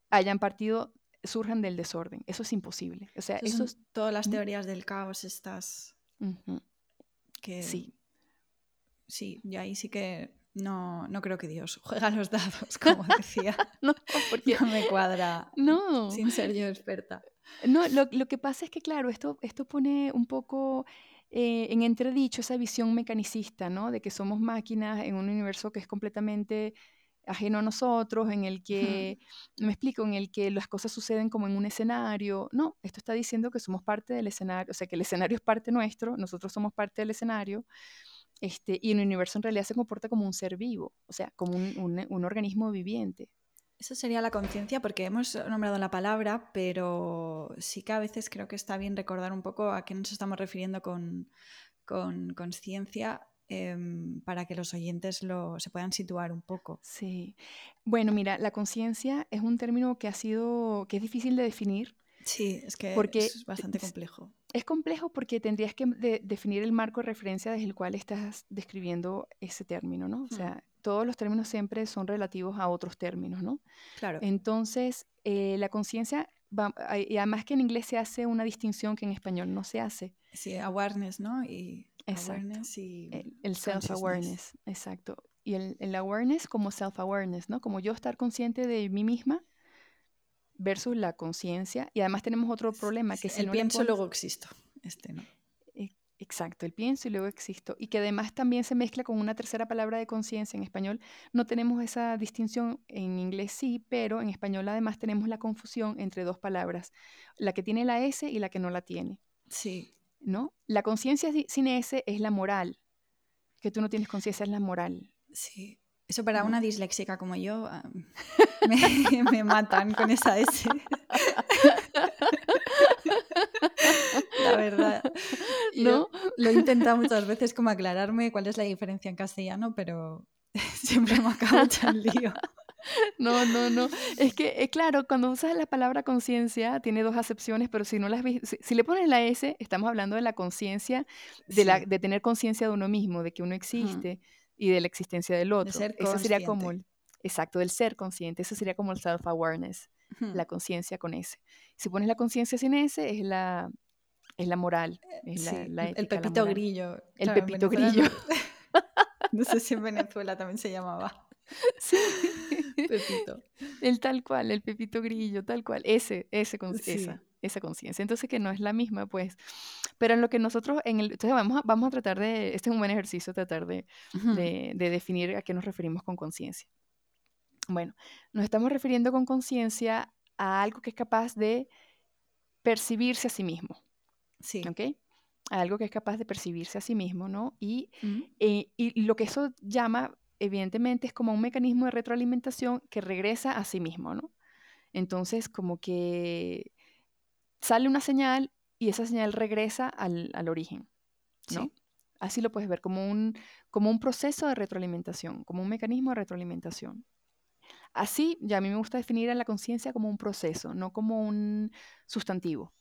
hayan partido surjan del desorden. Eso es imposible. O sea, eso es... todas las teorías del caos estas que sí. Sí, y ahí sí que no, no creo que Dios [LAUGHS] juega los dados, como [LAUGHS] decía. no, porque no me cuadra. [LAUGHS] No. Sin ser yo experta. No, lo, lo, que pasa es que, claro, esto, esto pone un poco eh, en entredicho esa visión mecanicista, ¿no? De que somos máquinas en un universo que es completamente ajeno a nosotros, en el que, me explico, en el que las cosas suceden como en un escenario. No, esto está diciendo que somos parte del escenario, o sea, que el escenario es parte nuestro, nosotros somos parte del escenario, este, y el universo en realidad se comporta como un ser vivo, o sea, como un, un, organismo viviente. Eso sería la conciencia, porque hemos nombrado la palabra, pero sí que a veces creo que está bien recordar un poco a qué nos estamos refiriendo con conciencia Em, para que los oyentes lo, se puedan situar un poco. Sí. Bueno, mira, la conciencia es un término que ha sido, que es difícil de definir Sí, es que es bastante complejo. Es complejo porque tendrías que definir el marco de referencia desde el cual estás describiendo ese término, ¿no? O sea, todos los términos siempre son relativos a otros términos, ¿no? Claro. Entonces, eh, la conciencia, y además que en inglés se hace una distinción que en español no se hace. Sí, awareness, ¿no? Y awareness y el, self-awareness, exacto. Y el, el awareness como self-awareness, ¿no? Como yo estar consciente de mí misma versus la conciencia. Y además tenemos otro problema que si el pienso luego existo, este no. E, exacto, el pienso y luego existo. Y que además también se mezcla con una tercera palabra de conciencia. En español no tenemos esa distinción, en inglés sí, pero en español además tenemos la confusión entre dos palabras, la que tiene la S y la que no la tiene. Sí. ¿No? La conciencia sin S es la moral, que tú no tienes conciencia es la moral. Sí. Eso para una disléxica como yo ah, [LAUGHS] me, matan con esa S. La verdad. ¿No? lo he intentado muchas veces como aclararme cuál es la diferencia en castellano, pero [LAUGHS] siempre me acabo echando lío. No, no, no. Es que, eh, claro, cuando usas la palabra conciencia, tiene dos acepciones, pero si no las si, le pones la S, estamos hablando de la conciencia, de, la, de tener conciencia de uno mismo, de que uno existe y de la existencia del otro. Eso sería como el, exacto, del ser consciente. Eso sería como el self-awareness, la conciencia con ese. Si pones la conciencia sin ese, es la, es la moral. Es la, el pepito grillo. El pepito grillo. [LAUGHS] No, sé si en [LAUGHS] Venezuela también se llamaba. [LAUGHS] Sí. [LAUGHS] Pepito. El tal cual, el pepito grillo, tal cual. Ese, ese, esa esa conciencia. Entonces, que no es la misma, pues. Pero en lo que nosotros, en el, entonces vamos a, vamos a tratar de, este es un buen ejercicio, tratar de, de, definir a qué nos referimos con conciencia. Bueno, nos estamos refiriendo con conciencia a algo que es capaz de percibirse a sí mismo. Sí. ¿Ok? A algo que es capaz de percibirse a sí mismo, ¿no? Y, eh, y lo que eso llama, evidentemente, es como un mecanismo de retroalimentación que regresa a sí mismo, ¿no? Entonces, como que sale una señal y esa señal regresa al, origen, ¿no? Así lo puedes ver como un, como un proceso de retroalimentación, como un mecanismo de retroalimentación. Así, ya a mí me gusta definir a la conciencia como un proceso, no como un sustantivo,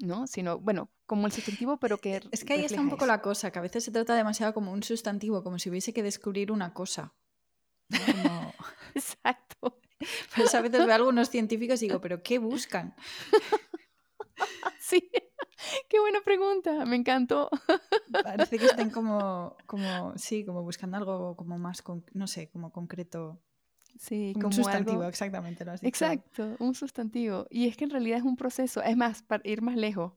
¿no? Sino, bueno, como el sustantivo, pero que... Es que ahí está un poco la cosa, que a veces se trata demasiado como un sustantivo, como si hubiese que descubrir una cosa. [LAUGHS] Exacto. [LAUGHS] Pues a veces veo a algunos científicos y digo, ¿pero qué buscan? [LAUGHS] sí, qué buena pregunta, me encantó. Parece que estén como, como, sí, como buscando algo como más, no sé, como concreto. Sí, como un sustantivo, exactamente. Lo has Exacto, un sustantivo. Y es que en realidad es un proceso. Es más, para ir más lejos,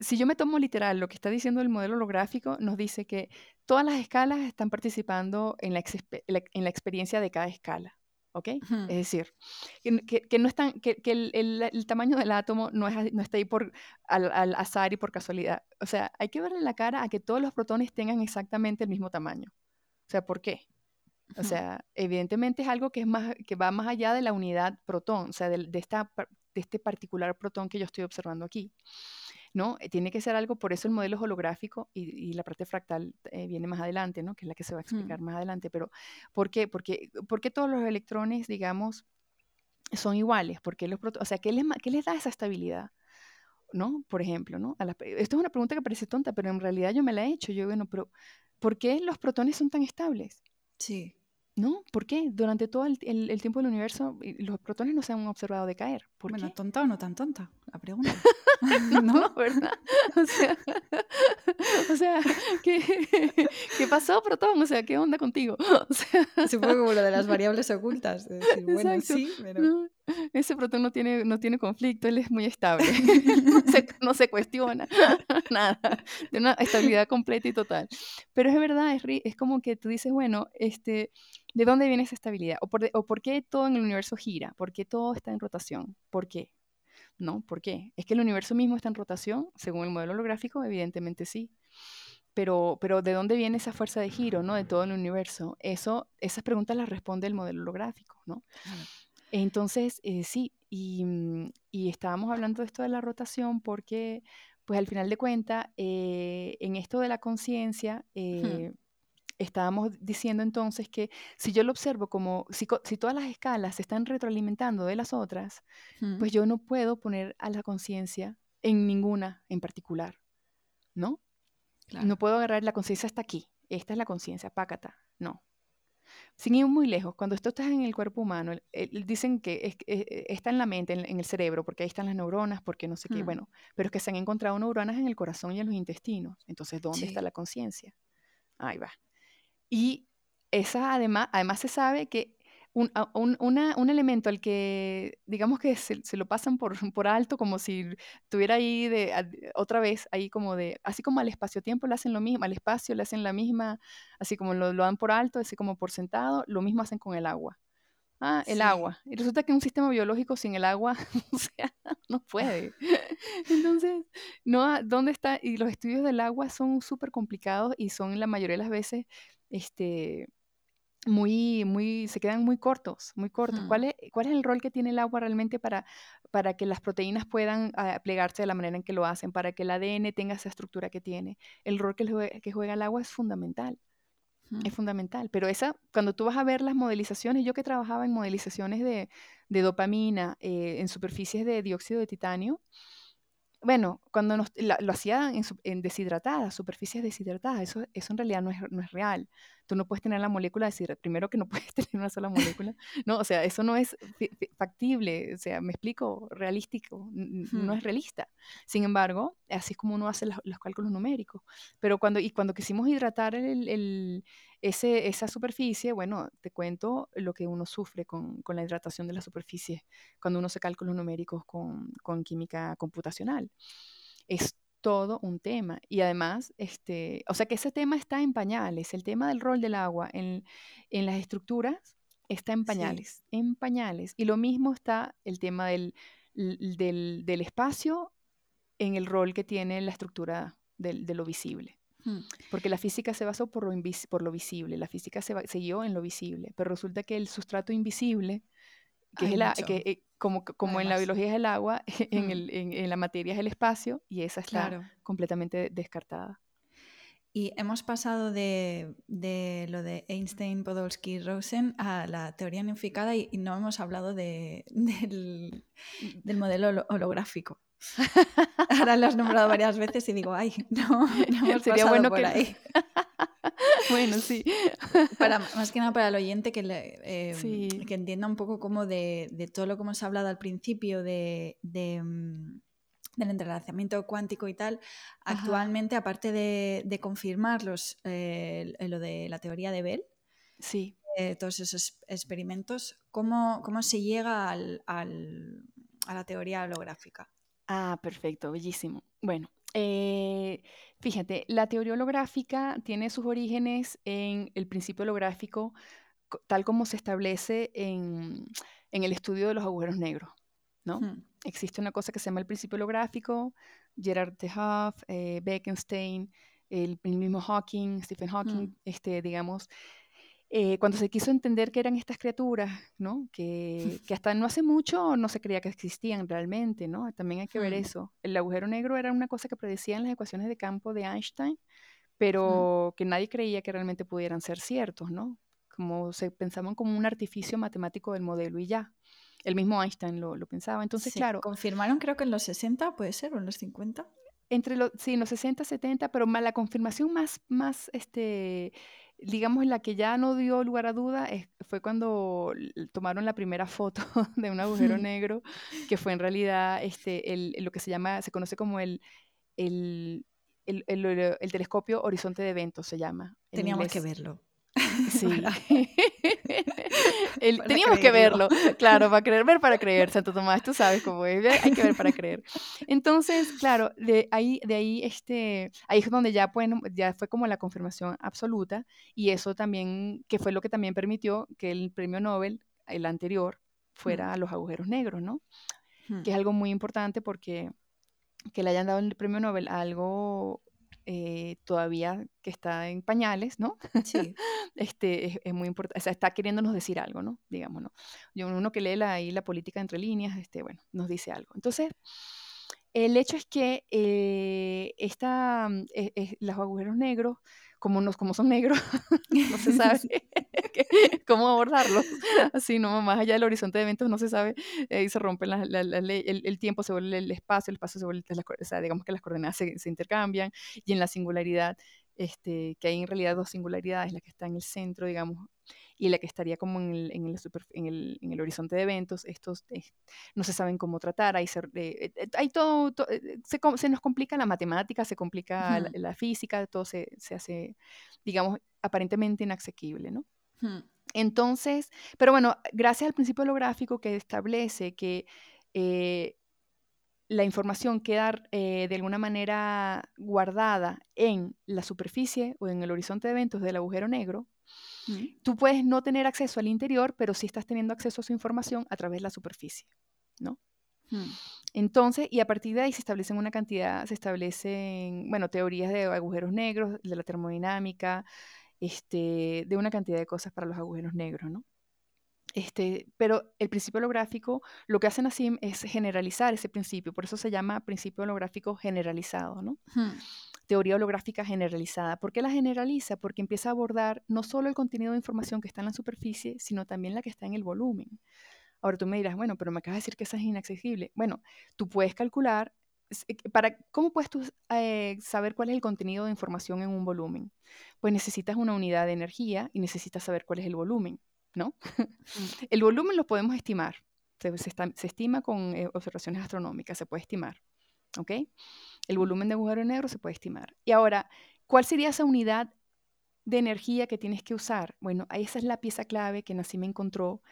si yo me tomo literal lo que está diciendo el modelo holográfico, nos dice que todas las escalas están participando en la, en la experiencia de cada escala. ¿ok? Es decir, que, no están, que, el, tamaño del átomo no, es, no está ahí por al, azar y por casualidad. O sea, hay que verle la cara a que todos los protones tengan exactamente el mismo tamaño. O sea, ¿por qué? O sea, evidentemente es algo que, es más, que va más allá de la unidad protón, o sea, de, esta, de este particular protón que yo estoy observando aquí. ¿no? Eh, tiene que ser algo, por eso el modelo holográfico y, la parte fractal eh, viene más adelante, ¿no? Que es la que se va a mm. explicar más adelante. Pero, ¿por qué? Porque, porque todos los electrones, digamos, son iguales. Porque los o sea, ¿qué les, ¿qué les da esa estabilidad? ¿no? Por ejemplo, ¿no? esto es una pregunta que parece tonta, pero en realidad yo me la he hecho. Yo, bueno, pero ¿por qué los protones son tan estables? Sí. ¿No? ¿Por qué? Durante todo el, tiempo del universo los protones no se han observado decaer. ¿Por bueno, tonta o no tan tonta, la pregunta. [LAUGHS] [LAUGHS] ¿No? ¿Verdad? [LAUGHS] O sea, ¿qué, ¿qué, pasó, protón? O sea, ¿qué onda contigo? O sea, Supongo como lo de las variables ocultas. decir, bueno, sí, pero... [LAUGHS] ese protón no tiene, no tiene conflicto, él es muy estable. [LAUGHS] [LAUGHS] no, se, cuestiona nada. De una estabilidad completa y total. Pero es verdad, es, es como que tú dices, bueno, este ¿De dónde viene esa estabilidad? ¿O por, ¿O por, qué todo en el universo gira? ¿Por qué todo está en rotación? ¿Por qué? ¿No? ¿Por qué? ¿Es que el universo mismo está en rotación? Según el modelo holográfico, evidentemente sí. Pero, pero ¿de dónde viene esa fuerza de giro, ¿no? De todo el universo. Eso, esas preguntas las responde el modelo holográfico, ¿no? Entonces, eh, sí, mm, y, estábamos hablando de esto de la rotación porque, pues al final de cuentas, eh, en esto de la conciencia, eh, estábamos diciendo entonces que si yo lo observo como, si, todas las escalas se están retroalimentando de las otras, pues yo no puedo poner a la conciencia en ninguna en particular, ¿no? No puedo agarrar la conciencia hasta aquí, esta es la conciencia, pácata, no. Sin ir muy lejos, cuando esto está en el cuerpo humano, dicen que eh, está en la mente, en, el cerebro, porque ahí están las neuronas, porque no sé qué, bueno, pero es que se han encontrado neuronas en el corazón y en los intestinos. Entonces, ¿dónde está la conciencia? Ahí va. Y esa además, además se sabe que un, un, elemento al que, digamos que se, lo pasan por, [LAUGHS] por, alto, como si tuviera ahí de, otra vez, ahí como de, así como al espacio-tiempo le hacen lo mismo, al espacio le hacen la misma, así como lo, lo dan por alto, así como por sentado, lo mismo hacen con el agua. Ah, el agua. Y resulta que un sistema biológico sin el agua, [LAUGHS] o sea, no puede. [LAUGHS] Entonces, no, ¿dónde está? Y los estudios del agua son súper complicados y son la mayoría de las veces, este, muy, muy, se quedan muy cortos, muy cortos. ¿Cuál, es, ¿Cuál es el rol que tiene el agua realmente para, para que las proteínas puedan ah, plegarse de la manera en que lo hacen, para que el ADN tenga esa estructura que tiene? El rol que, juega, que juega el agua es fundamental. Es fundamental. Pero esa, cuando tú vas a ver las modelizaciones, yo que trabajaba en modelizaciones de, de dopamina eh, en superficies de dióxido de titanio, bueno, cuando lo hacía en, en, deshidratadas, superficies deshidratadas, eso, eso en realidad no es, no es real tú no puedes tener la molécula, decir, primero que no [LAUGHS] puedes tener una sola molécula, no, o sea, eso no es factible, o sea, me explico, realístico, no es realista. Sin embargo, así es como uno hace los, cálculos numéricos. Pero cuando, y cuando quisimos hidratar el, ese, esa superficie, bueno, te cuento lo que uno sufre con, con, la hidratación de la superficie cuando uno hace cálculos numéricos con, con química computacional. Es todo un tema. Y además, este, o sea que ese tema está en pañales, el tema del rol del agua en, las estructuras está en pañales, en pañales. Y lo mismo está el tema del, del, espacio en el rol que tiene la estructura de lo visible. Hmm. Porque la física se basó por lo, por lo visible, la física se, se, guió en lo visible, pero resulta que el sustrato invisible, que es la, que, eh, como, como en la biología es el agua, [LAUGHS] en, el, en, la materia es el espacio y esa está completamente descartada. Y hemos pasado de, de, lo de Einstein, Podolsky, Rosen a la teoría unificada y, no hemos hablado de, [LAUGHS] del, del, modelo holográfico. [LAUGHS] Ahora lo has nombrado varias veces y digo, ay, no, no hemos Sería pasado bueno por que... ahí. [LAUGHS] bueno, sí. [LAUGHS] Para, más que nada para el oyente que, em, que entienda un poco como de, de, todo lo que hemos hablado al principio de, de mm, del entrelazamiento cuántico y tal, actualmente, aparte de, confirmar los, eh, lo de la teoría de Bell, sí. Eh, todos esos experimentos, ¿cómo, cómo se llega al, al, a la teoría holográfica? Ah, perfecto, bellísimo. Bueno, eh, fíjate, la teoría holográfica tiene sus orígenes en el principio holográfico, tal como se establece en, el estudio de los agujeros negros, ¿no? Existe una cosa que se llama el principio holográfico, Gerard de Hoff, eh, Bekenstein, el, mismo Hawking, Stephen Hawking, este, digamos, eh, cuando se quiso entender qué eran estas criaturas, ¿no? Que, que, hasta no hace mucho no se creía que existían realmente, ¿no? También hay que ver eso. El agujero negro era una cosa que predecían las ecuaciones de campo de Einstein, pero que nadie creía que realmente pudieran ser ciertos, ¿no? Como se pensaban como un artificio matemático del modelo y ya. El mismo Einstein lo, lo pensaba. Entonces, claro. Confirmaron creo que en los 60, puede ser, o en los 50. Entre los, sí, en los 60, 70, pero la confirmación más, más este, digamos, la que ya no dio lugar a duda fue cuando tomaron la primera foto [LAUGHS] de un agujero [LAUGHS] negro, que fue en realidad este, el, lo que se llama, se conoce como el, el, el, el telescopio horizonte de eventos, se llama. Teníamos que verlo. [LAUGHS] Sí. Teníamos que verlo, claro, para creer, ver para creer, [LAUGHS] Santo Tomás, tú sabes cómo es, hay que ver para creer. Entonces, claro, de ahí, de ahí, este, ahí es donde ya, ya fue como la confirmación absoluta y eso también, que fue lo que también permitió que el premio Nobel, el anterior, fuera a los agujeros negros, ¿no? Que es algo muy importante porque que le hayan dado el premio Nobel a algo eh, todavía que está en pañales, ¿no? [LAUGHS] Sí. este, es, muy importante, o sea, está queriéndonos decir algo, ¿no? Digamos, ¿no? Yo, uno que lee la, ahí la política entre líneas, este, bueno, nos dice algo. Entonces, el hecho es que eh, esta, mm, los agujeros negros como, nos, como son negros, [LAUGHS] no se [LAUGHS] sabe [LAUGHS] cómo abordarlos. Así, no, más allá del horizonte de eventos no se sabe, ahí se rompe la, la, el, el, tiempo, se vuelve el espacio, el espacio se vuelve, o sea, digamos que las coordenadas se, se intercambian y en la singularidad este, que hay en realidad dos singularidades, la que está en el centro, digamos, y la que estaría como en el, en el, en el, en el horizonte de eventos, estos eh, no se saben cómo tratar, hay, eh, eh, hay todo, se, se, nos complica la matemática, se complica la, física, todo se, se, hace, digamos, aparentemente inaccesible, ¿no? Entonces, pero bueno, gracias al principio holográfico que establece que la información queda de alguna manera guardada en la superficie o en el horizonte de eventos del agujero negro, Tú puedes no tener acceso al interior, pero sí estás teniendo acceso a su información a través de la superficie, ¿no? Hmm. Entonces, y a partir de ahí se establecen una cantidad, se establecen, bueno, teorías de agujeros negros, de la termodinámica, este, de una cantidad de cosas para los agujeros negros, ¿no? Este, pero el principio holográfico, lo que hace Nassim es generalizar ese principio, por eso se llama principio holográfico generalizado, ¿no? Hmm teoría holográfica generalizada. ¿Por qué la generaliza? Porque empieza a abordar no solo el contenido de información que está en la superficie, sino también la que está en el volumen. Ahora tú me dirás, bueno, pero me acabas de decir que esa es inaccesible. Bueno, tú puedes calcular, eh, para, ¿cómo puedes tú eh, saber cuál es el contenido de información en un volumen? Pues necesitas una unidad de energía y necesitas saber cuál es el volumen, ¿no? Mm. [LAUGHS] el volumen lo podemos estimar. Se, se estima con eh, observaciones astronómicas, se puede estimar. ¿Ok? El volumen de agujero negro se puede estimar. Y ahora, ¿cuál sería esa unidad de energía que tienes que usar? Bueno, esa es la pieza clave que Nassim encontró,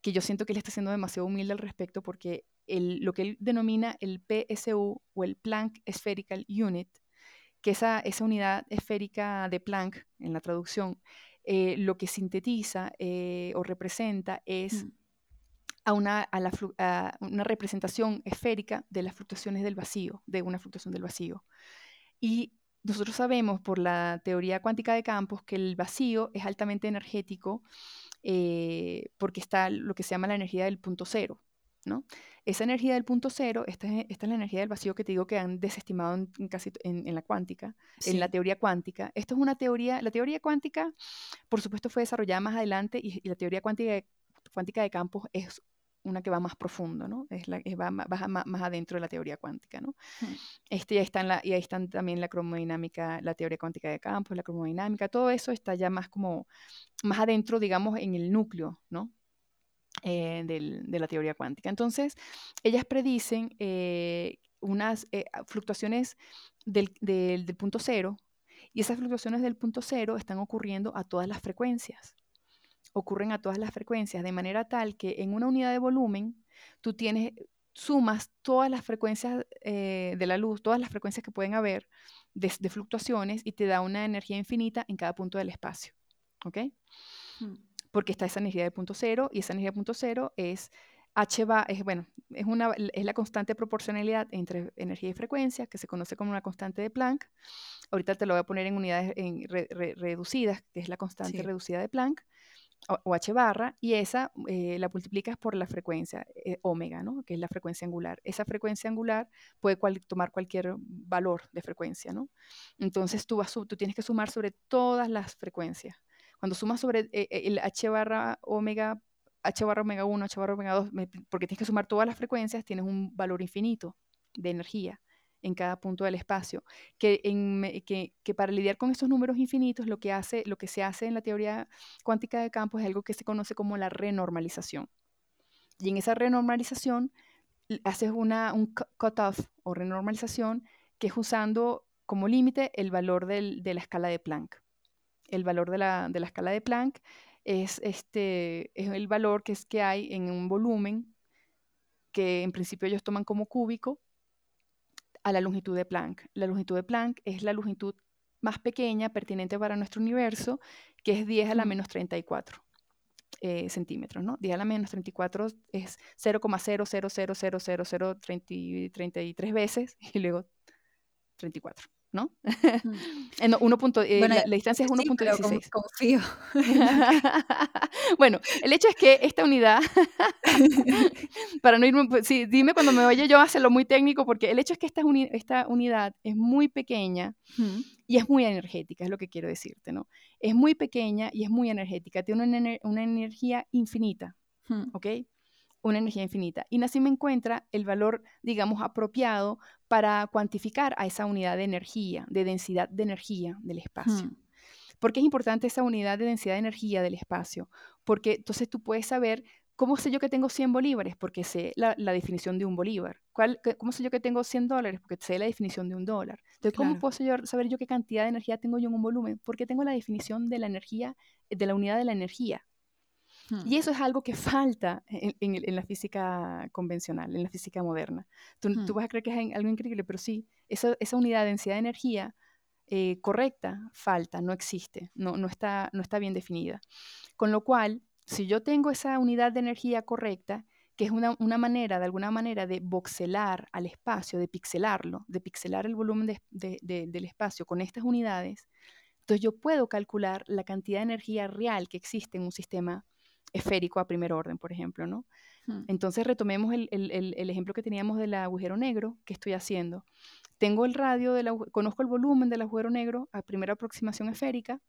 que yo siento que él está siendo demasiado humilde al respecto porque lo que él denomina el PSU o el Planck Spherical Unit, que esa, esa unidad esférica de Planck en la traducción, eh, lo que sintetiza eh, o representa es mm a una, una representación esférica de las fluctuaciones del vacío, de una fluctuación del vacío. Y nosotros sabemos por la teoría cuántica de campos que el vacío es altamente energético eh, porque está lo que se llama la energía del punto cero. ¿no? Esa energía del punto cero, esta es, esta es la energía del vacío que te digo que han desestimado en, casi, en, la cuántica, en la teoría cuántica. Esto es una teoría, la teoría cuántica, por supuesto, fue desarrollada más adelante y, y la teoría cuántica cuántica de campos es una que va más profundo, ¿no? Es la que va, más, más, adentro de la teoría cuántica, ¿no? Este, y, ahí están la, y ahí están también la cromodinámica, la teoría cuántica de campos, la cromodinámica, todo eso está ya más como, más adentro, digamos, en el núcleo, ¿no? Eh, de la teoría cuántica. Entonces, ellas predicen eh, unas eh, fluctuaciones del, del, del punto cero, y esas fluctuaciones del punto cero están ocurriendo a todas las frecuencias ocurren a todas las frecuencias, de manera tal que en una unidad de volumen tú tienes, sumas todas las frecuencias eh, de la luz, todas las frecuencias que pueden haber de, fluctuaciones y te da una energía infinita en cada punto del espacio. ¿Ok? Hmm. Porque está esa energía de punto cero y esa energía de punto cero es H va, es, bueno, es, una, es la constante proporcionalidad entre energía y frecuencia, que se conoce como una constante de Planck. Ahorita te lo voy a poner en unidades reducidas, que es la constante reducida de Planck o, h barra, y esa eh, la multiplicas por la frecuencia eh, omega, ¿no? que es la frecuencia angular. Esa frecuencia angular puede tomar cualquier valor de frecuencia. ¿no? Entonces tú, vas, tú tienes que sumar sobre todas las frecuencias. Cuando sumas sobre eh, el h barra omega, h barra omega 1, h barra omega 2, porque tienes que sumar todas las frecuencias, tienes un valor infinito de energía en cada punto del espacio, que, que, para lidiar con estos números infinitos lo que, hace, lo que se hace en la teoría cuántica de campos es algo que se conoce como la renormalización. Y en esa renormalización haces una, un cutoff o renormalización que es usando como límite el valor del, de la escala de Planck. El valor de la, de la escala de Planck es, este, es el valor que, es, que hay en un volumen que en principio ellos toman como cúbico a la longitud de Planck. La longitud de Planck es la longitud más pequeña pertinente para nuestro universo, que es 10 a la menos 34 eh, centímetros, ¿no? 10 a la menos 34 es 0,0000033 veces [LAUGHS] y luego 34. ¿No? [LAUGHS] punto, eh, la, distancia es 1.16. confío. [LAUGHS] bueno, el hecho es que esta unidad, [LAUGHS] para no irme, pues, sí, dime cuando me vaya yo a hacerlo muy técnico, porque el hecho es que esta, esta unidad es muy pequeña y es muy energética, es lo que quiero decirte, ¿no? Es muy pequeña y es muy energética, tiene una, una energía infinita, ¿ok? Una energía infinita. Y así me encuentra el valor, digamos, apropiado para cuantificar a esa unidad de energía, de densidad de energía del espacio. Hmm. ¿Por qué es importante esa unidad de densidad de energía del espacio? Porque entonces tú puedes saber, ¿cómo sé yo que tengo 100 bolívares? Porque sé la, definición de un bolívar. ¿Cuál, ¿Cómo sé yo que tengo 100 dólares? Porque sé la definición de un dólar. Entonces, ¿cómo puedo saber yo qué cantidad de energía tengo yo en un volumen? Porque tengo la definición de la energía, de la unidad de la energía. Y eso es algo que falta en, la física convencional, en la física moderna. Tú, vas a creer que es algo increíble, pero sí, esa, esa unidad de densidad de energía eh, correcta falta, no existe, no, no, está, no está bien definida. Con lo cual, si yo tengo esa unidad de energía correcta, que es una, una, manera, de alguna manera, de voxelar al espacio, de pixelarlo, de pixelar el volumen de, del espacio con estas unidades, entonces yo puedo calcular la cantidad de energía real que existe en un sistema esférico a primer orden, por ejemplo, ¿no? Hmm. Entonces retomemos el, ejemplo que teníamos del agujero negro que estoy haciendo. Tengo el radio, del, conozco el volumen del agujero negro a primera aproximación esférica,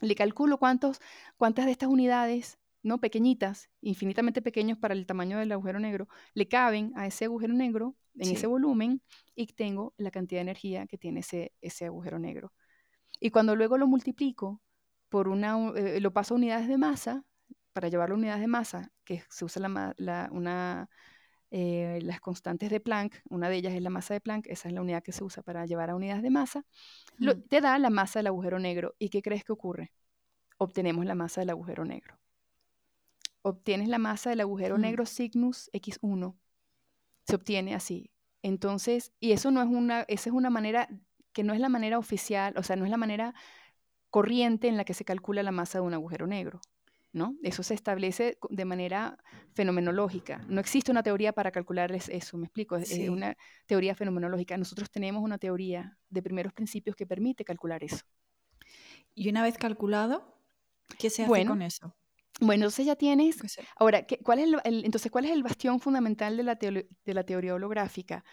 le calculo cuántos, cuántas de estas unidades, ¿no? pequeñitas, infinitamente pequeños para el tamaño del agujero negro, le caben a ese agujero negro en ese volumen y tengo la cantidad de energía que tiene ese, ese agujero negro. Y cuando luego lo multiplico por una, eh, lo paso a unidades de masa, para llevar la unidad de masa, que se usa la, una, eh, las constantes de Planck, una de ellas es la masa de Planck, esa es la unidad que se usa para llevar a unidades de masa, te da la masa del agujero negro. ¿Y qué crees que ocurre? Obtenemos la masa del agujero negro. Obtienes la masa del agujero negro Cygnus X1. Se obtiene así. Entonces, y eso no es una, esa es una manera que no es la manera oficial, o sea, no es la manera corriente en la que se calcula la masa de un agujero negro. ¿No? Eso se establece de manera fenomenológica. No existe una teoría para calcularles eso, me explico, es, una teoría fenomenológica. Nosotros tenemos una teoría de primeros principios que permite calcular eso. Y una vez calculado, ¿qué se hace con eso? Bueno, entonces ya tienes. Ahora, ¿cuál es el, entonces, ¿cuál es el bastión fundamental de la, de la teoría holográfica?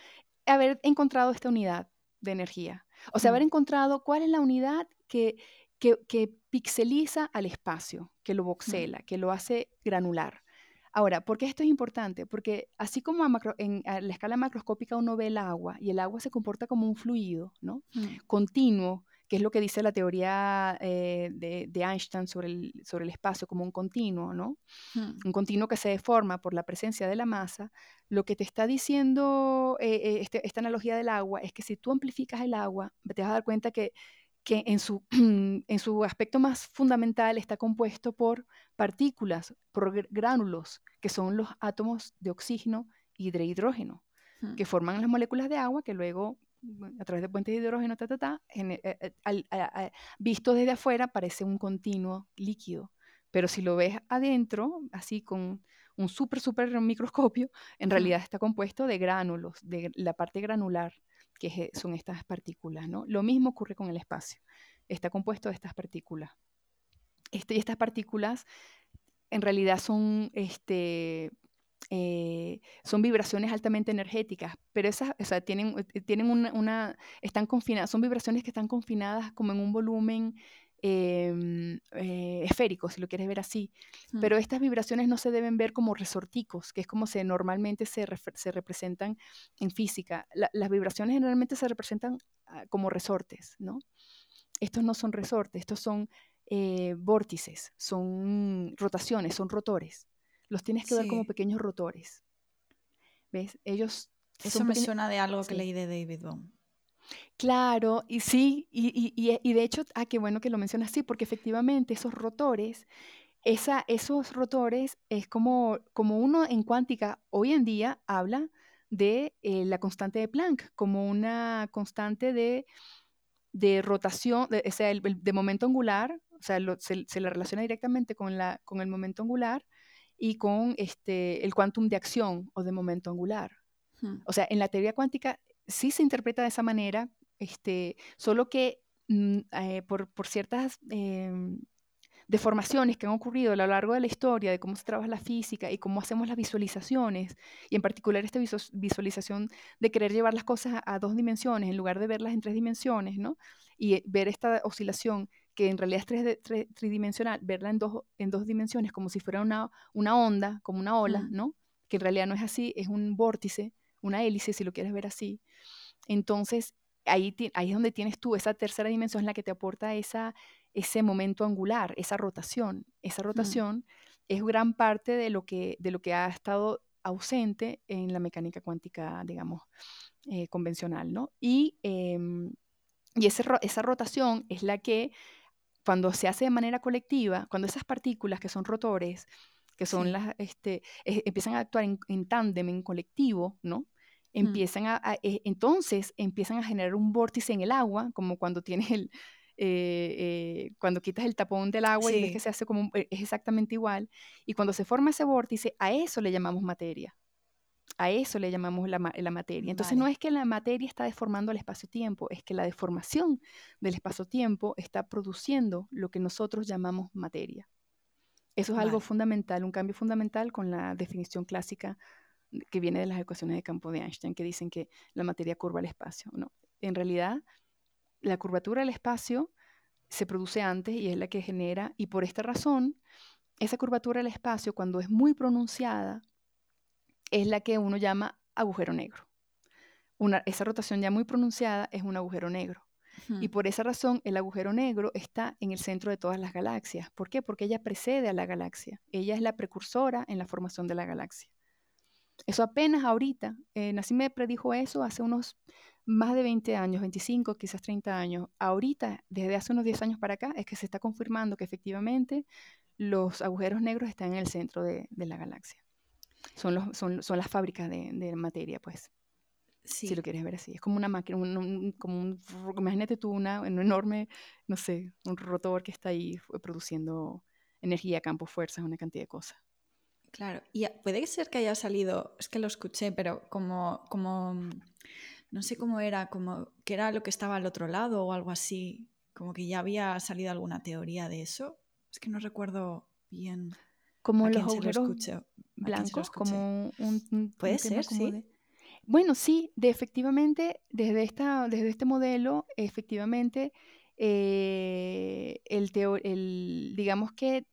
Haber encontrado esta unidad de energía. O sea, haber encontrado cuál es la unidad que, que, pixeliza al espacio, que lo voxela, que lo hace granular. Ahora, ¿por qué esto es importante? Porque así como a, en, la escala macroscópica uno ve el agua y el agua se comporta como un fluido, ¿no? Continuo, que es lo que dice la teoría eh, de, Einstein sobre el, sobre el espacio como un continuo, ¿no? Un continuo que se deforma por la presencia de la masa. Lo que te está diciendo eh, eh, este, esta analogía del agua es que si tú amplificas el agua, te vas a dar cuenta que que en su, [CLEARS THROAT] en su aspecto más fundamental está compuesto por partículas, por gránulos, que son los átomos de oxígeno y de hidrógeno, que forman las moléculas de agua que luego, a través de puentes de hidrógeno, ta, ta, ta, eh, eh, visto desde afuera parece un continuo líquido. Pero si lo ves adentro, así con un súper, súper microscopio, en realidad está compuesto de gránulos, de la parte granular que son estas partículas. ¿no? Lo mismo ocurre con el espacio. Está compuesto de estas partículas. Este, y estas partículas en realidad son, este, eh, son vibraciones altamente energéticas, pero esas tienen, eh, tienen una, están confinadas, son vibraciones que están confinadas como en un volumen Em, eh, esféricos, si lo quieres ver así. Mm. Pero estas vibraciones no se deben ver como resorticos, que es como se normalmente se, se representan en física. las vibraciones generalmente se representan ah, como resortes, ¿no? Estos no son resortes, estos son eh, vórtices, son rotaciones, son rotores. Los tienes que ver como pequeños rotores. ¿Ves? Ellos... Eso me suena de algo que leí de David Bohm. Claro, y sí, y, y, y de hecho, ah, qué bueno que lo mencionas así, porque efectivamente esos rotores, esa, esos rotores es como, como uno en cuántica hoy en día habla de eh, la constante de Planck, como una constante de, de rotación, de, o sea, el, de momento angular, o sea, se, se, le relaciona directamente con, la, con el momento angular y con este, el quantum de acción o de momento angular. O sea, en la teoría cuántica sí se interpreta de esa manera, este, solo que mm, eh, por, por, ciertas em, deformaciones que han ocurrido a lo largo de la historia, de cómo se trabaja la física y cómo hacemos las visualizaciones, y en particular esta visualización de querer llevar las cosas a, dos dimensiones en lugar de verlas en tres dimensiones, ¿no? Y eh, ver esta oscilación que en realidad es tres, tridimensional, verla en dos, en dos dimensiones como si fuera una, una onda, como una ola, ¿no? Que en realidad no es así, es un vórtice, una hélice, si lo quieres ver así. Entonces, ahí, ahí es donde tienes tú esa tercera dimensión, en la que te aporta esa, ese momento angular, esa rotación. Esa rotación es gran parte de lo, que, de lo que ha estado ausente en la mecánica cuántica, digamos, eh, convencional, ¿no? Y, em, y esa rotación es la que, cuando se hace de manera colectiva, cuando esas partículas que son rotores, que son las, este, e, empiezan a actuar en, en tándem, en colectivo, ¿no? Empiezan a, e, entonces empiezan a generar un vórtice en el agua, como cuando tienes el, eh, eh, cuando quitas el tapón del agua y ves que se hace como, eh, es exactamente igual. Y cuando se forma ese vórtice, a eso le llamamos materia. A eso le llamamos la, materia. Entonces no es que la materia está deformando el espacio-tiempo, es que la deformación del espacio-tiempo está produciendo lo que nosotros llamamos materia. Eso es algo fundamental, un cambio fundamental con la definición clásica que viene de las ecuaciones de campo de Einstein, que dicen que la materia curva el espacio. No, en realidad la curvatura del espacio se produce antes y es la que genera, y por esta razón, esa curvatura del espacio, cuando es muy pronunciada, es la que uno llama agujero negro. Una, esa rotación ya muy pronunciada es un agujero negro. Y por esa razón el agujero negro está en el centro de todas las galaxias. ¿Por qué? Porque ella precede a la galaxia. Ella es la precursora en la formación de la galaxia. Eso apenas ahorita, eh, me predijo eso hace unos más de 20 años, 25, quizás 30 años. Ahorita, desde hace unos 10 años para acá, es que se está confirmando que efectivamente los agujeros negros están en el centro de, la galaxia. Son, los, son, son las fábricas de, de materia, pues. Sí. Si lo quieres ver así. Es como una máquina, como un, imagínate tú una, un enorme, no sé, un rotor que está ahí produciendo energía, campo, fuerzas, una cantidad de cosas. Claro, y puede ser que haya salido, es que lo escuché, pero como, como no sé cómo era, como que era lo que estaba al otro lado o algo así, como que ya había salido alguna teoría de eso. Es que no recuerdo bien. Como los agujeros blancos, como un, puede ser, sí. Bueno, sí, de efectivamente, desde, esta, desde este modelo, efectivamente, eh, el, el, digamos que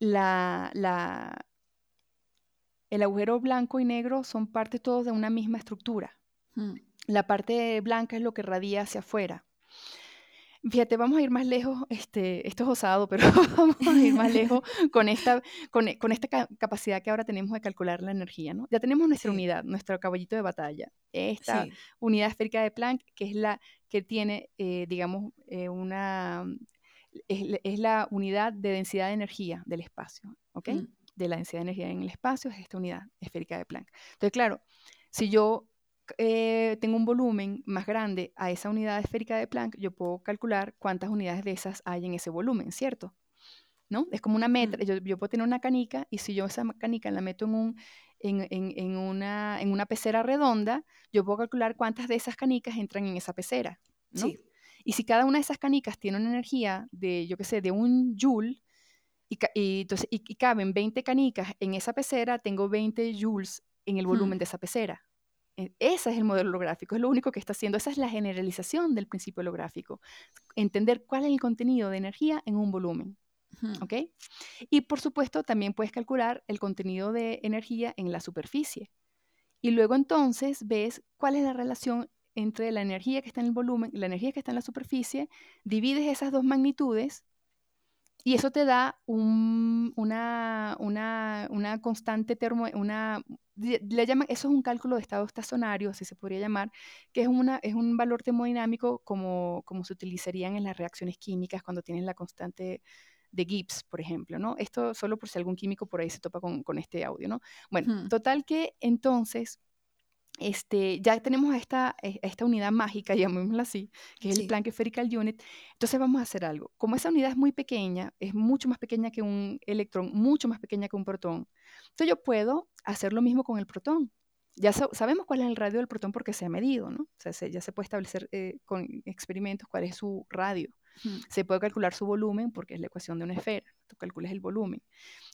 la, la, el agujero blanco y negro son parte todos de una misma estructura. Hmm. La parte blanca es lo que radia hacia afuera. Fíjate, vamos a ir más lejos, este, esto es osado, pero [LAUGHS] vamos a ir más lejos [LAUGHS] con esta, con, esta capacidad que ahora tenemos de calcular la energía, ¿no? Ya tenemos nuestra unidad, nuestro caballito de batalla, esta unidad esférica de Planck, que es la que tiene, eh, digamos, eh, una, es, la unidad de densidad de energía del espacio, ¿ok? Hmm de la densidad de energía en el espacio es esta unidad esférica de Planck. Entonces, claro, si yo eh, tengo un volumen más grande a esa unidad esférica de Planck, yo puedo calcular cuántas unidades de esas hay en ese volumen, ¿cierto? ¿No? Es como una metra, yo, yo, puedo tener una canica y si yo esa canica la meto en, un, en, en, en, una, en una pecera redonda, yo puedo calcular cuántas de esas canicas entran en esa pecera, ¿no? Sí. Y si cada una de esas canicas tiene una energía de, yo qué sé, de un joule, y, entonces, y, caben 20 canicas en esa pecera, tengo 20 joules en el volumen de esa pecera. Ese es el modelo holográfico, es lo único que está haciendo. Esa es la generalización del principio holográfico. Entender cuál es el contenido de energía en un volumen. ¿Ok? Y por supuesto, también puedes calcular el contenido de energía en la superficie. Y luego entonces ves cuál es la relación entre la energía que está en el volumen y la energía que está en la superficie, divides esas dos magnitudes y eso te da una, una, constante termo, una, le llaman, eso es un cálculo de estado estacionario, así se podría llamar, que es, una, es un valor termodinámico como, como se utilizarían en las reacciones químicas cuando tienes la constante de Gibbs, por ejemplo, ¿no? Esto solo por si algún químico por ahí se topa con, este audio, ¿no? Bueno, total que entonces este, ya tenemos esta, esta unidad mágica, [LAUGHS] llamémosla así, que es el Planck Spherical Unit. Entonces vamos a hacer algo. Como esa unidad es muy pequeña, es mucho más pequeña que un electrón, mucho más pequeña que un protón, entonces yo puedo hacer lo mismo con el protón. Ya sabemos cuál es el radio del protón porque se ha medido, ¿no? O sea, ya se puede establecer eh, con experimentos cuál es su radio. Se puede calcular su volumen porque es la ecuación de una esfera. Tú calculas el volumen.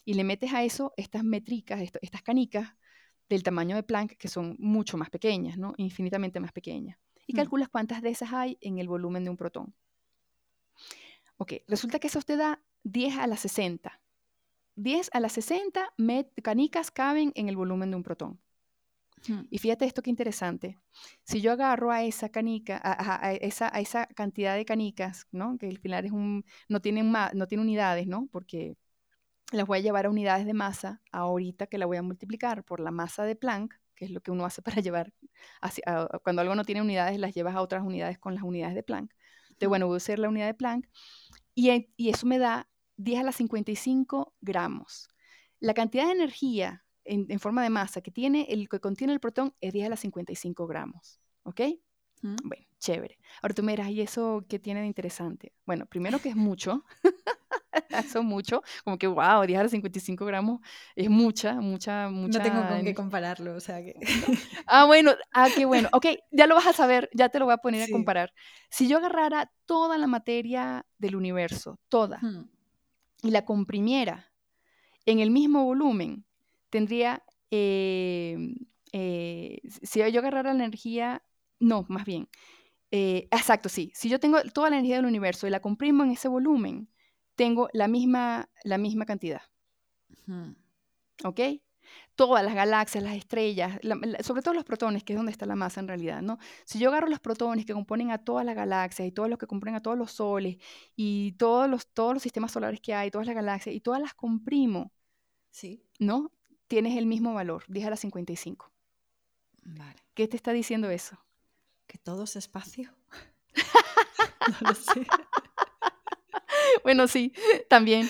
Y le metes a eso estas métricas, estas canicas del tamaño de Planck, que son mucho más pequeñas, ¿no? Infinitamente más pequeñas. Y calculas cuántas de esas hay en el volumen de un protón. Ok, resulta que eso te da 10 a la 60. 10 a las 60 canicas caben en el volumen de un protón. Y fíjate esto qué interesante. Si yo agarro a esa canica, a, esa, a esa, cantidad de canicas, ¿no? que el final es un, no, tienen no tiene unidades, ¿no? porque las voy a llevar a unidades de masa ahorita que la voy a multiplicar por la masa de Planck, que es lo que uno hace [LAUGHS] para llevar, cuando algo no tiene unidades, las llevas a otras unidades con las unidades de Planck. Entonces, bueno, voy a usar la unidad de Planck y, y eso me da 10 a la 55 gramos. La cantidad de energía en, forma de masa que tiene el que contiene el protón es 10 a las 55 gramos. ¿Ok? Bueno, chévere. Ahora tú me dirás, ¿y eso qué tiene de interesante? Bueno, primero que es mucho, [LAUGHS] [LAUGHS] son mucho, como que wow, 10 a las 55 gramos es mucha, mucha, mucha. No tengo con qué compararlo, o sea que. [LAUGHS] ah, bueno, ah, qué bueno. Ok, [LAUGHS] ya lo vas a saber, ya te lo voy a poner a comparar. Si yo agarrara toda la materia del universo, toda, y la comprimiera en el mismo volumen, tendría, em, eh, si yo agarrara la energía, no, más bien, eh, exacto, sí, si yo tengo toda la energía del universo y la comprimo en ese volumen, tengo la misma, la misma cantidad. ¿Ok? Todas las galaxias, las estrellas, sobre todo los protones, que es donde está la masa en realidad, ¿no? Si yo agarro los protones que componen a todas las galaxias y todos los que componen a todos los soles y todos los, todos los sistemas solares que hay, todas las galaxias y todas las comprimo, ¿Sí? ¿no? tienes el mismo valor, 10 a la 55. Vale. ¿Qué te está diciendo eso? Que todo es espacio. [LAUGHS] [LAUGHS] no lo sé. [LAUGHS] bueno, sí, [LAUGHS] también.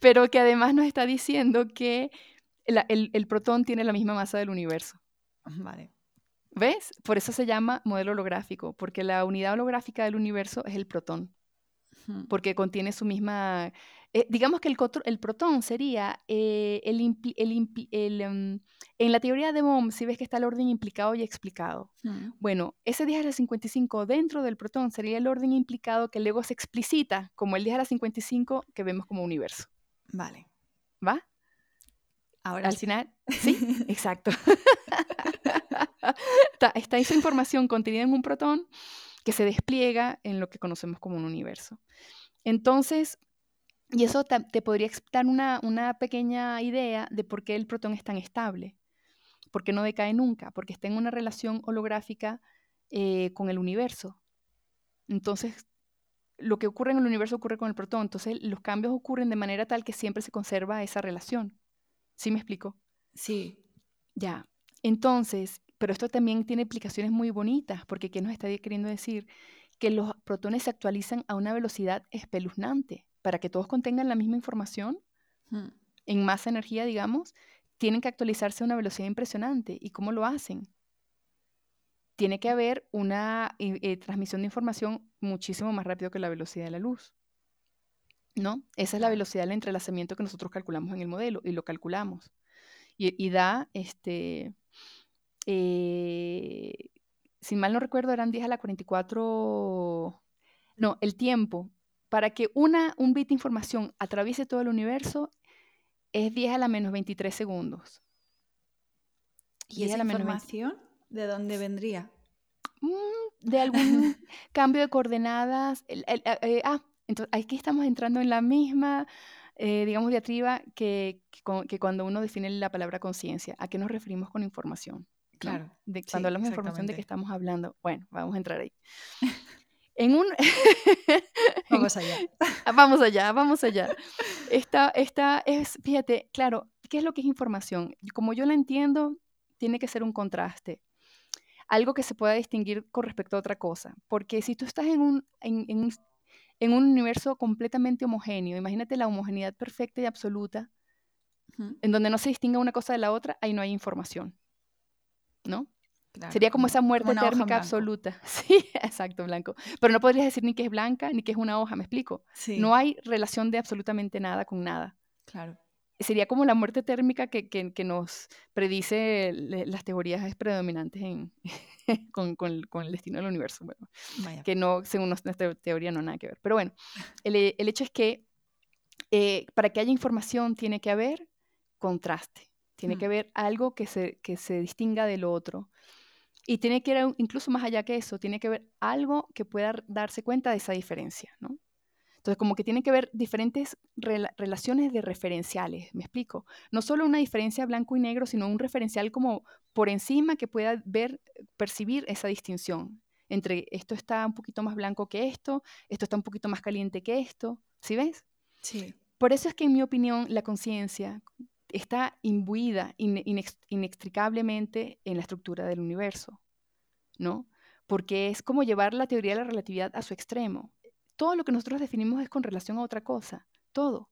Pero que además nos está diciendo que el, el, protón tiene la misma masa del universo. Vale. ¿Ves? Por eso se llama modelo holográfico, porque la unidad holográfica del universo es el protón, porque contiene su misma eh, digamos que el, el protón sería eh, el, em, en la teoría de Bohm, si ves que está el orden implicado y explicado. Mm. Bueno, ese 10 a la 55 dentro del protón sería el orden implicado que luego se explicita como el 10 a la 55 que vemos como universo. Vale. ¿Va? Ahora al final, [LAUGHS] sí, exacto. [LAUGHS] está esa información contenida en un protón que se despliega en lo que conocemos como un universo. Entonces, y eso te, podría dar una, pequeña idea de por qué el protón es tan estable, por qué no decae nunca, porque está en una relación holográfica eh, con el universo. Entonces, lo que ocurre en el universo ocurre con el protón, entonces los cambios ocurren de manera tal que siempre se conserva esa relación. ¿Sí me explico? Sí. Ya. Entonces, pero esto también tiene implicaciones muy bonitas, porque ¿qué nos está queriendo decir? Que los protones se actualizan a una velocidad espeluznante para que todos contengan la misma información, en más energía, digamos, tienen que actualizarse a una velocidad impresionante. ¿Y cómo lo hacen? Tiene que haber una eh, eh, transmisión de información muchísimo más rápido que la velocidad de la luz. ¿No? Esa es la velocidad del entrelazamiento que nosotros calculamos en el modelo y lo calculamos. Y, da, este, eh, si mal no recuerdo, eran 10 a la 44, no, el tiempo para que una, un bit de información atraviese todo el universo es 10 a la menos 23 segundos. ¿Y esa información de dónde vendría? Mm, de algún [LAUGHS] cambio de coordenadas. Eh, eh, ah, entonces aquí estamos entrando en la misma, eh, digamos, diatriba que, que, cuando uno define la palabra conciencia. ¿A qué nos referimos con información? Claro. De, cuando hablamos de información, ¿de qué estamos hablando? Bueno, vamos a entrar ahí. [LAUGHS] En un... [LAUGHS] vamos allá. vamos allá, vamos allá. Esta, esta es, fíjate, claro, ¿qué es lo que es información? Como yo la entiendo, tiene que ser un contraste. Algo que se pueda distinguir con respecto a otra cosa. Porque si tú estás en un, en, en, un universo completamente homogéneo, imagínate la homogeneidad perfecta y absoluta, en donde no se distinga una cosa de la otra, ahí no hay información. ¿No? Sería como, esa muerte térmica absoluta. [LAUGHS] Sí, exacto, blanco. Pero no podrías decir ni que es blanca ni que es una hoja, ¿me explico? No hay relación de absolutamente nada con nada. Claro. sería como la muerte térmica que, que, nos predice las teorías predominantes en, [LAUGHS] con, con, con, el destino del universo. Bueno, que no, según nuestra teoría, no nada que ver. Pero bueno, el, el hecho es que eh, para que haya información tiene que haber contraste, tiene que mm. haber algo que se, que se distinga del otro. Y tiene que ir incluso más allá que eso, tiene que haber algo que pueda darse cuenta de esa diferencia, ¿no? Entonces, como que tiene que haber diferentes relaciones de referenciales, me explico. No solo una diferencia blanco y negro, sino un referencial como por encima que pueda ver, percibir esa distinción entre esto está un poquito más blanco que esto, esto está un poquito más caliente que esto, ¿sí ves? Sí. Por eso es que en mi opinión la conciencia está imbuida inextricablemente en la estructura del universo, ¿no? Porque es como llevar la teoría de la relatividad a su extremo. Todo lo que nosotros definimos es con relación a otra cosa, todo.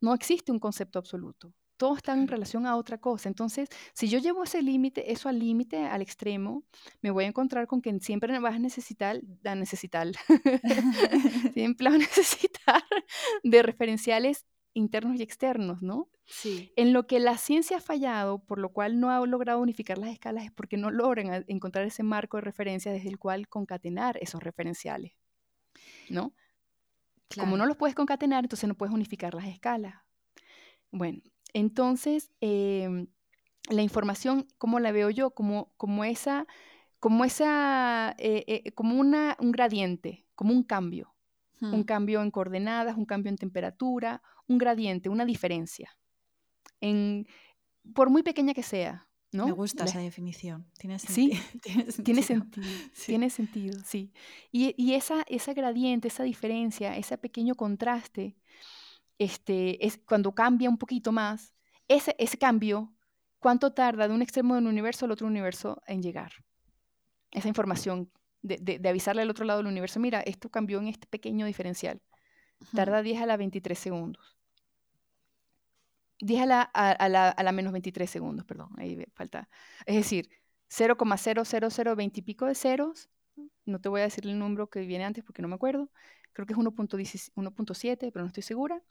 No existe un concepto absoluto. Todo está en relación a otra cosa. Entonces, si yo llevo ese límite, eso al límite, al extremo, me voy a encontrar con que siempre vas a necesitar, a necesitar, [LAUGHS] siempre vas a necesitar de referenciales internos y externos, ¿no? Sí. En lo que la ciencia ha fallado, por lo cual no ha logrado unificar las escalas, es porque no logran encontrar ese marco de referencia desde el cual concatenar esos referenciales, ¿no? Como no los puedes concatenar, entonces no puedes unificar las escalas. Bueno, entonces em, la información, ¿cómo la veo yo? Como, como esa, como esa, eh, eh, como una, un gradiente, como un cambio. Un hmm. cambio en coordenadas, un cambio en temperatura, un gradiente, una diferencia. En, por muy pequeña que sea, ¿no? Me gusta esa definición. Tiene, [LAUGHS] sentido. Sí, tiene sentido. Tiene sentido, sí. Y, esa, esa gradiente, esa diferencia, ese pequeño contraste, este, es cuando cambia un poquito más, ese, ese cambio, ¿cuánto tarda de un extremo del universo al otro universo en llegar? Esa información de, de, avisarle al otro lado del universo, mira, esto cambió en este pequeño diferencial. Tarda 10 a la 23 segundos. 10 a la, a, la, a la menos 23 segundos, perdón, ahí falta. Es decir, 0,0020 y pico de ceros, no te voy a decir el número que viene antes porque no me acuerdo, creo que es 1.7, pero no estoy segura.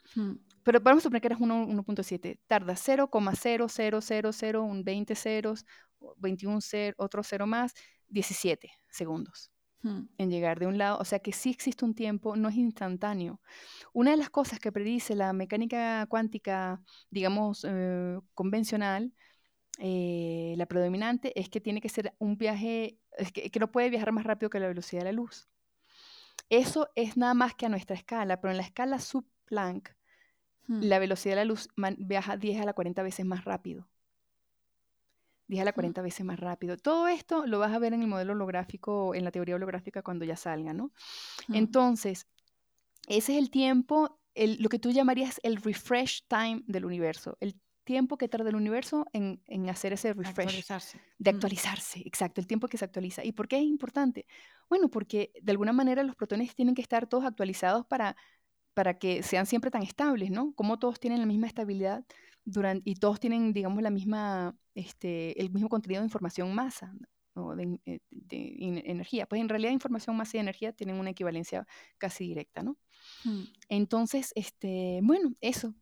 Pero vamos a suponer que era 1.7. Tarda 0,0000, un 20 ceros, 21 ceros, otro cero más, 17 segundos en llegar de un lado. O sea que sí existe un tiempo, no es instantáneo. Una de las cosas que predice la mecánica cuántica, digamos, eh, convencional, eh, la predominante, es que tiene que ser un viaje, que, que no puede viajar más rápido que la velocidad de la luz. Eso es nada más que a nuestra escala, pero en la escala sub-Planck, hmm. la velocidad de la luz viaja 10 a la 40 veces más rápido. 10 a la 40 hmm. veces más rápido. Todo esto lo vas a ver en el modelo holográfico, en la teoría holográfica cuando ya salga, ¿no? Hmm. Entonces, ese es el tiempo, lo que tú llamarías el refresh time del universo, el tiempo que tarda el universo en, hacer ese refresh. De mm. actualizarse, exacto, el tiempo que se actualiza. ¿Y por qué es importante? Bueno, porque de alguna manera los protones tienen que estar todos actualizados para, para que sean siempre tan estables, ¿no? Como todos tienen la misma estabilidad durante, y todos tienen, digamos, la misma, este, el mismo contenido de información masa. o De, eh, energía. Pues en realidad información, masa y energía tienen una equivalencia casi directa, ¿no? Mm. Entonces, este, bueno, eso,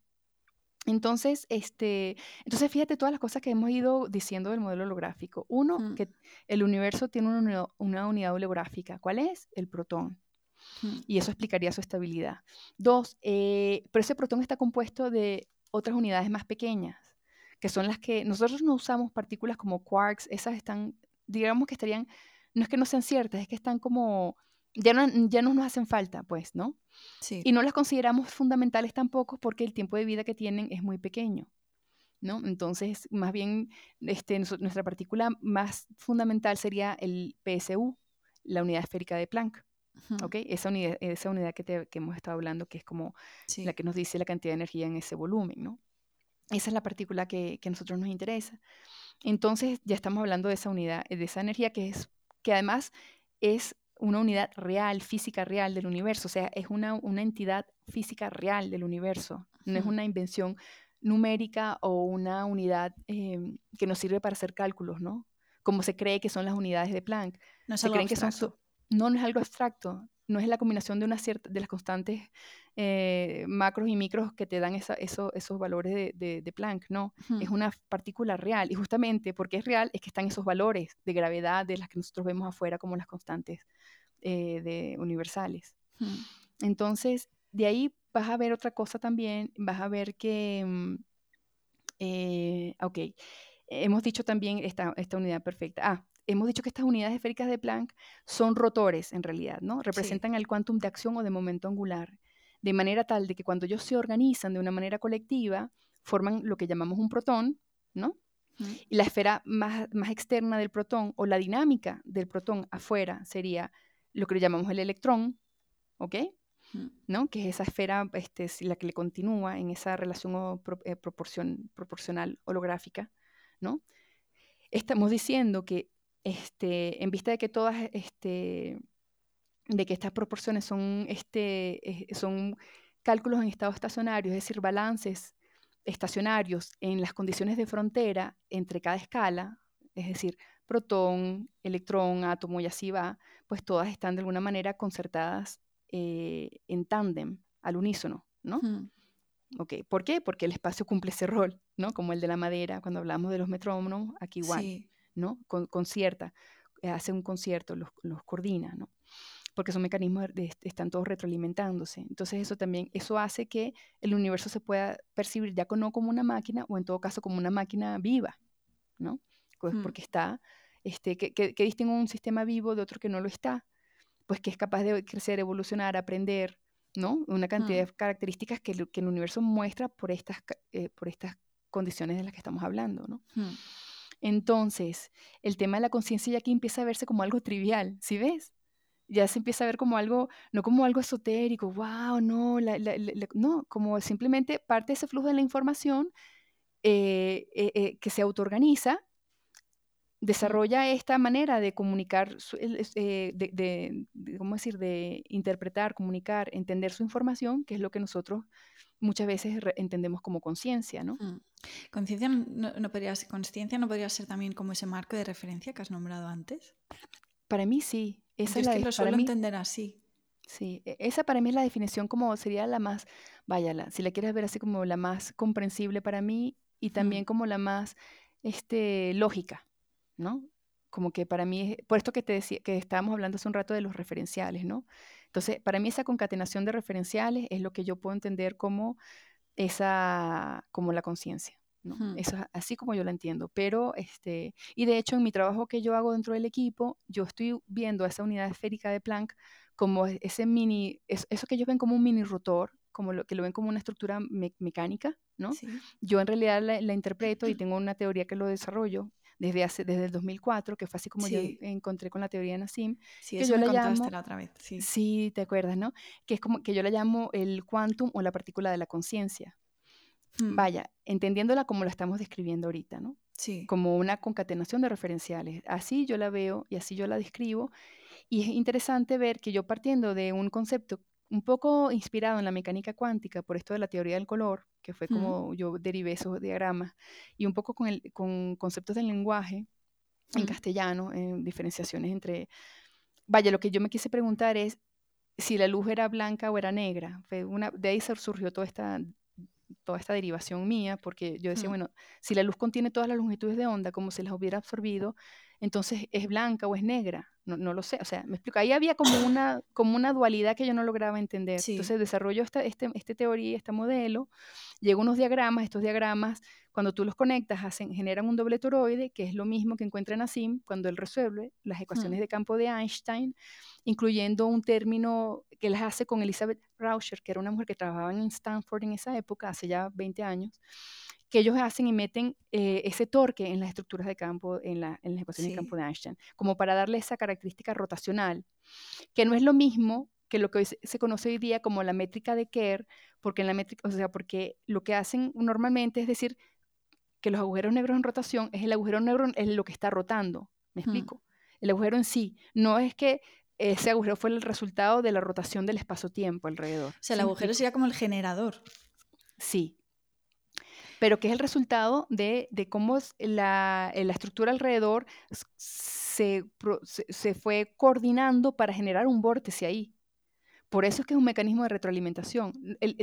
entonces, este, entonces fíjate todas las cosas que hemos ido diciendo del modelo holográfico. Uno, que el universo tiene una, unidad holográfica. ¿Cuál es? El protón. Y eso explicaría su estabilidad. Dos, eh, pero ese protón está compuesto de otras unidades más pequeñas, que son las que nosotros no usamos partículas como quarks, esas están, digamos que estarían, no es que no sean ciertas, es que están como ya no, ya no nos hacen falta, pues, ¿no? Sí. Y no las consideramos fundamentales tampoco porque el tiempo de vida que tienen es muy pequeño, ¿no? Entonces, más bien, este, nuestra partícula más fundamental sería el PSU, la unidad esférica de Planck. ¿ok? Esa unidad, esa unidad que, te, que, hemos estado hablando, que es como la que nos dice la cantidad de energía en ese volumen, ¿no? Esa es la partícula que, que a nosotros nos interesa. Entonces, ya estamos hablando de esa unidad, de esa energía que es, que además es una unidad real, física real del universo, o sea, es una, una entidad física real del universo, no es una invención numérica o una unidad em, que nos sirve para hacer cálculos, ¿no? Como se cree que son las unidades de Planck. No es se algo creen abstracto. Que son no, no es algo abstracto. No es la combinación de, una cierta, de las constantes eh, macros y micros que te dan esa, esos valores de, de, Planck, no, es una partícula real. Y justamente porque es real es que están esos valores de gravedad de las que nosotros vemos afuera como las constantes eh, de universales. Entonces, de ahí vas a ver otra cosa también, vas a ver que, mm, eh, ok, hemos dicho también esta, esta unidad perfecta. Ah, hemos dicho que estas unidades esféricas de Planck son rotores en realidad, ¿no? Representan el quantum de acción o de momento angular, de manera tal de que cuando ellos se organizan de una manera colectiva, forman lo que llamamos un protón, ¿no? Y la esfera más, más externa del protón o la dinámica del protón afuera sería lo que llamamos el electrón, ¿ok? ¿no? Que es esa esfera este, la que le continúa en esa relación eh, proporcional holográfica, ¿no? Estamos diciendo que este, en vista de que todas, este, de que estas proporciones son, este, eh, son cálculos en estado estacionario, es decir, balances estacionarios en las condiciones de frontera entre cada escala, es decir, protón, electrón, átomo y así va, pues todas están de alguna manera concertadas eh, en tándem, al unísono, ¿no? ¿Por qué? Porque el espacio cumple ese rol, ¿no? Como el de la madera, cuando hablamos de los metrónomos, aquí igual, ¿no? Con, concierta, eh, hace un concierto, los, coordina, ¿no? Porque son mecanismos, de, están todos retroalimentándose. Entonces eso también, eso hace que el universo se pueda percibir ya no como una máquina, o en todo caso como una máquina viva, ¿no? Pues hmm. porque está, este, que, que distingue un sistema vivo de otro que no lo está, pues que es capaz de crecer, evolucionar, aprender, ¿no? Una cantidad de características que, que, el universo muestra por estas, eh, por estas condiciones de las que estamos hablando, ¿no? Entonces, el tema de la conciencia ya aquí empieza a verse como algo trivial, ¿sí ves? Ya se empieza a ver como algo, no como algo esotérico, wow, no, no, como simplemente parte de ese flujo de la información eh, eh, que se autoorganiza desarrolla esta manera de comunicar, eh, de, ¿cómo decir?, de interpretar, comunicar, entender su información, que es lo que nosotros muchas veces entendemos como conciencia, ¿no? Mm. Conciencia no, podría ser, conciencia no podría ser también como ese marco de referencia que has nombrado antes. Para mí sí. Esa es, la, que lo suelo entender así. Sí, e, esa para mí es la definición como sería la más, vaya, si la quieres ver así como la más comprensible para mí y también como la más este, lógica. ¿No? Como que para mí, por esto que te decía, que estábamos hablando hace un rato de los referenciales, ¿no? Entonces, para mí esa concatenación de referenciales es lo que yo puedo entender como esa, como la conciencia. ¿no? Eso es así como yo la entiendo. Pero, este, y de hecho, en mi trabajo que yo hago dentro del equipo, yo estoy viendo esa unidad esférica de Planck como ese mini, eso que ellos ven como un mini rotor, como lo que lo ven como una estructura mecánica, ¿no? Yo en realidad la, la, interpreto y tengo una teoría que lo desarrollo desde, hace, desde el 2004, que fue así como yo encontré con la teoría de Nassim. Sí, que yo la llamo, la otra vez. Sí. sí, te acuerdas, ¿no? Que es como que yo la llamo el quantum o la partícula de la conciencia. Hmm. Vaya, entendiéndola como la estamos describiendo ahorita, ¿no? Sí. Como una concatenación de referenciales. Así yo la veo y así yo la describo. Y es interesante ver que yo partiendo de un concepto un poco inspirado en la mecánica cuántica por esto de la teoría del color, que fue como yo derivé esos diagramas, y un poco con, el, con conceptos del lenguaje en castellano, en diferenciaciones entre... Vaya, lo que yo me quise preguntar es si la luz era blanca o era negra. Fue una, de ahí surgió toda esta, toda esta derivación mía, porque yo decía, bueno, si la luz contiene todas las longitudes de onda, como se las hubiera absorbido, entonces es blanca o es negra no, no, lo sé, o sea, me explico, ahí había como una, como una dualidad que yo no lograba entender. Entonces desarrolló esta, este, este teoría, este modelo, llegó unos diagramas, estos diagramas, cuando tú los conectas, hacen, generan un doble toroide, que es lo mismo que encuentra Nassim cuando él resuelve las ecuaciones de campo de Einstein, incluyendo un término que las hace con Elizabeth Rauscher, que era una mujer que trabajaba en Stanford en esa época, hace ya 20 años, que ellos hacen y meten eh, ese torque en las estructuras de campo, en, la, en las ecuaciones de campo de Einstein, como para darle esa característica rotacional, que no es lo mismo que lo que hoy se conoce hoy día como la métrica de Kerr, porque en la métrica, o sea, porque lo que hacen normalmente es decir que los agujeros negros en rotación es el agujero negro es lo que está rotando, ¿me explico? El agujero en sí, no es que ese agujero fue el resultado de la rotación del espacio-tiempo alrededor. O sea, el agujero sería como el generador. Sí, pero que es el resultado de, cómo la, la, estructura alrededor se, se, fue coordinando para generar un vórtice ahí. Por eso es que es un mecanismo de retroalimentación.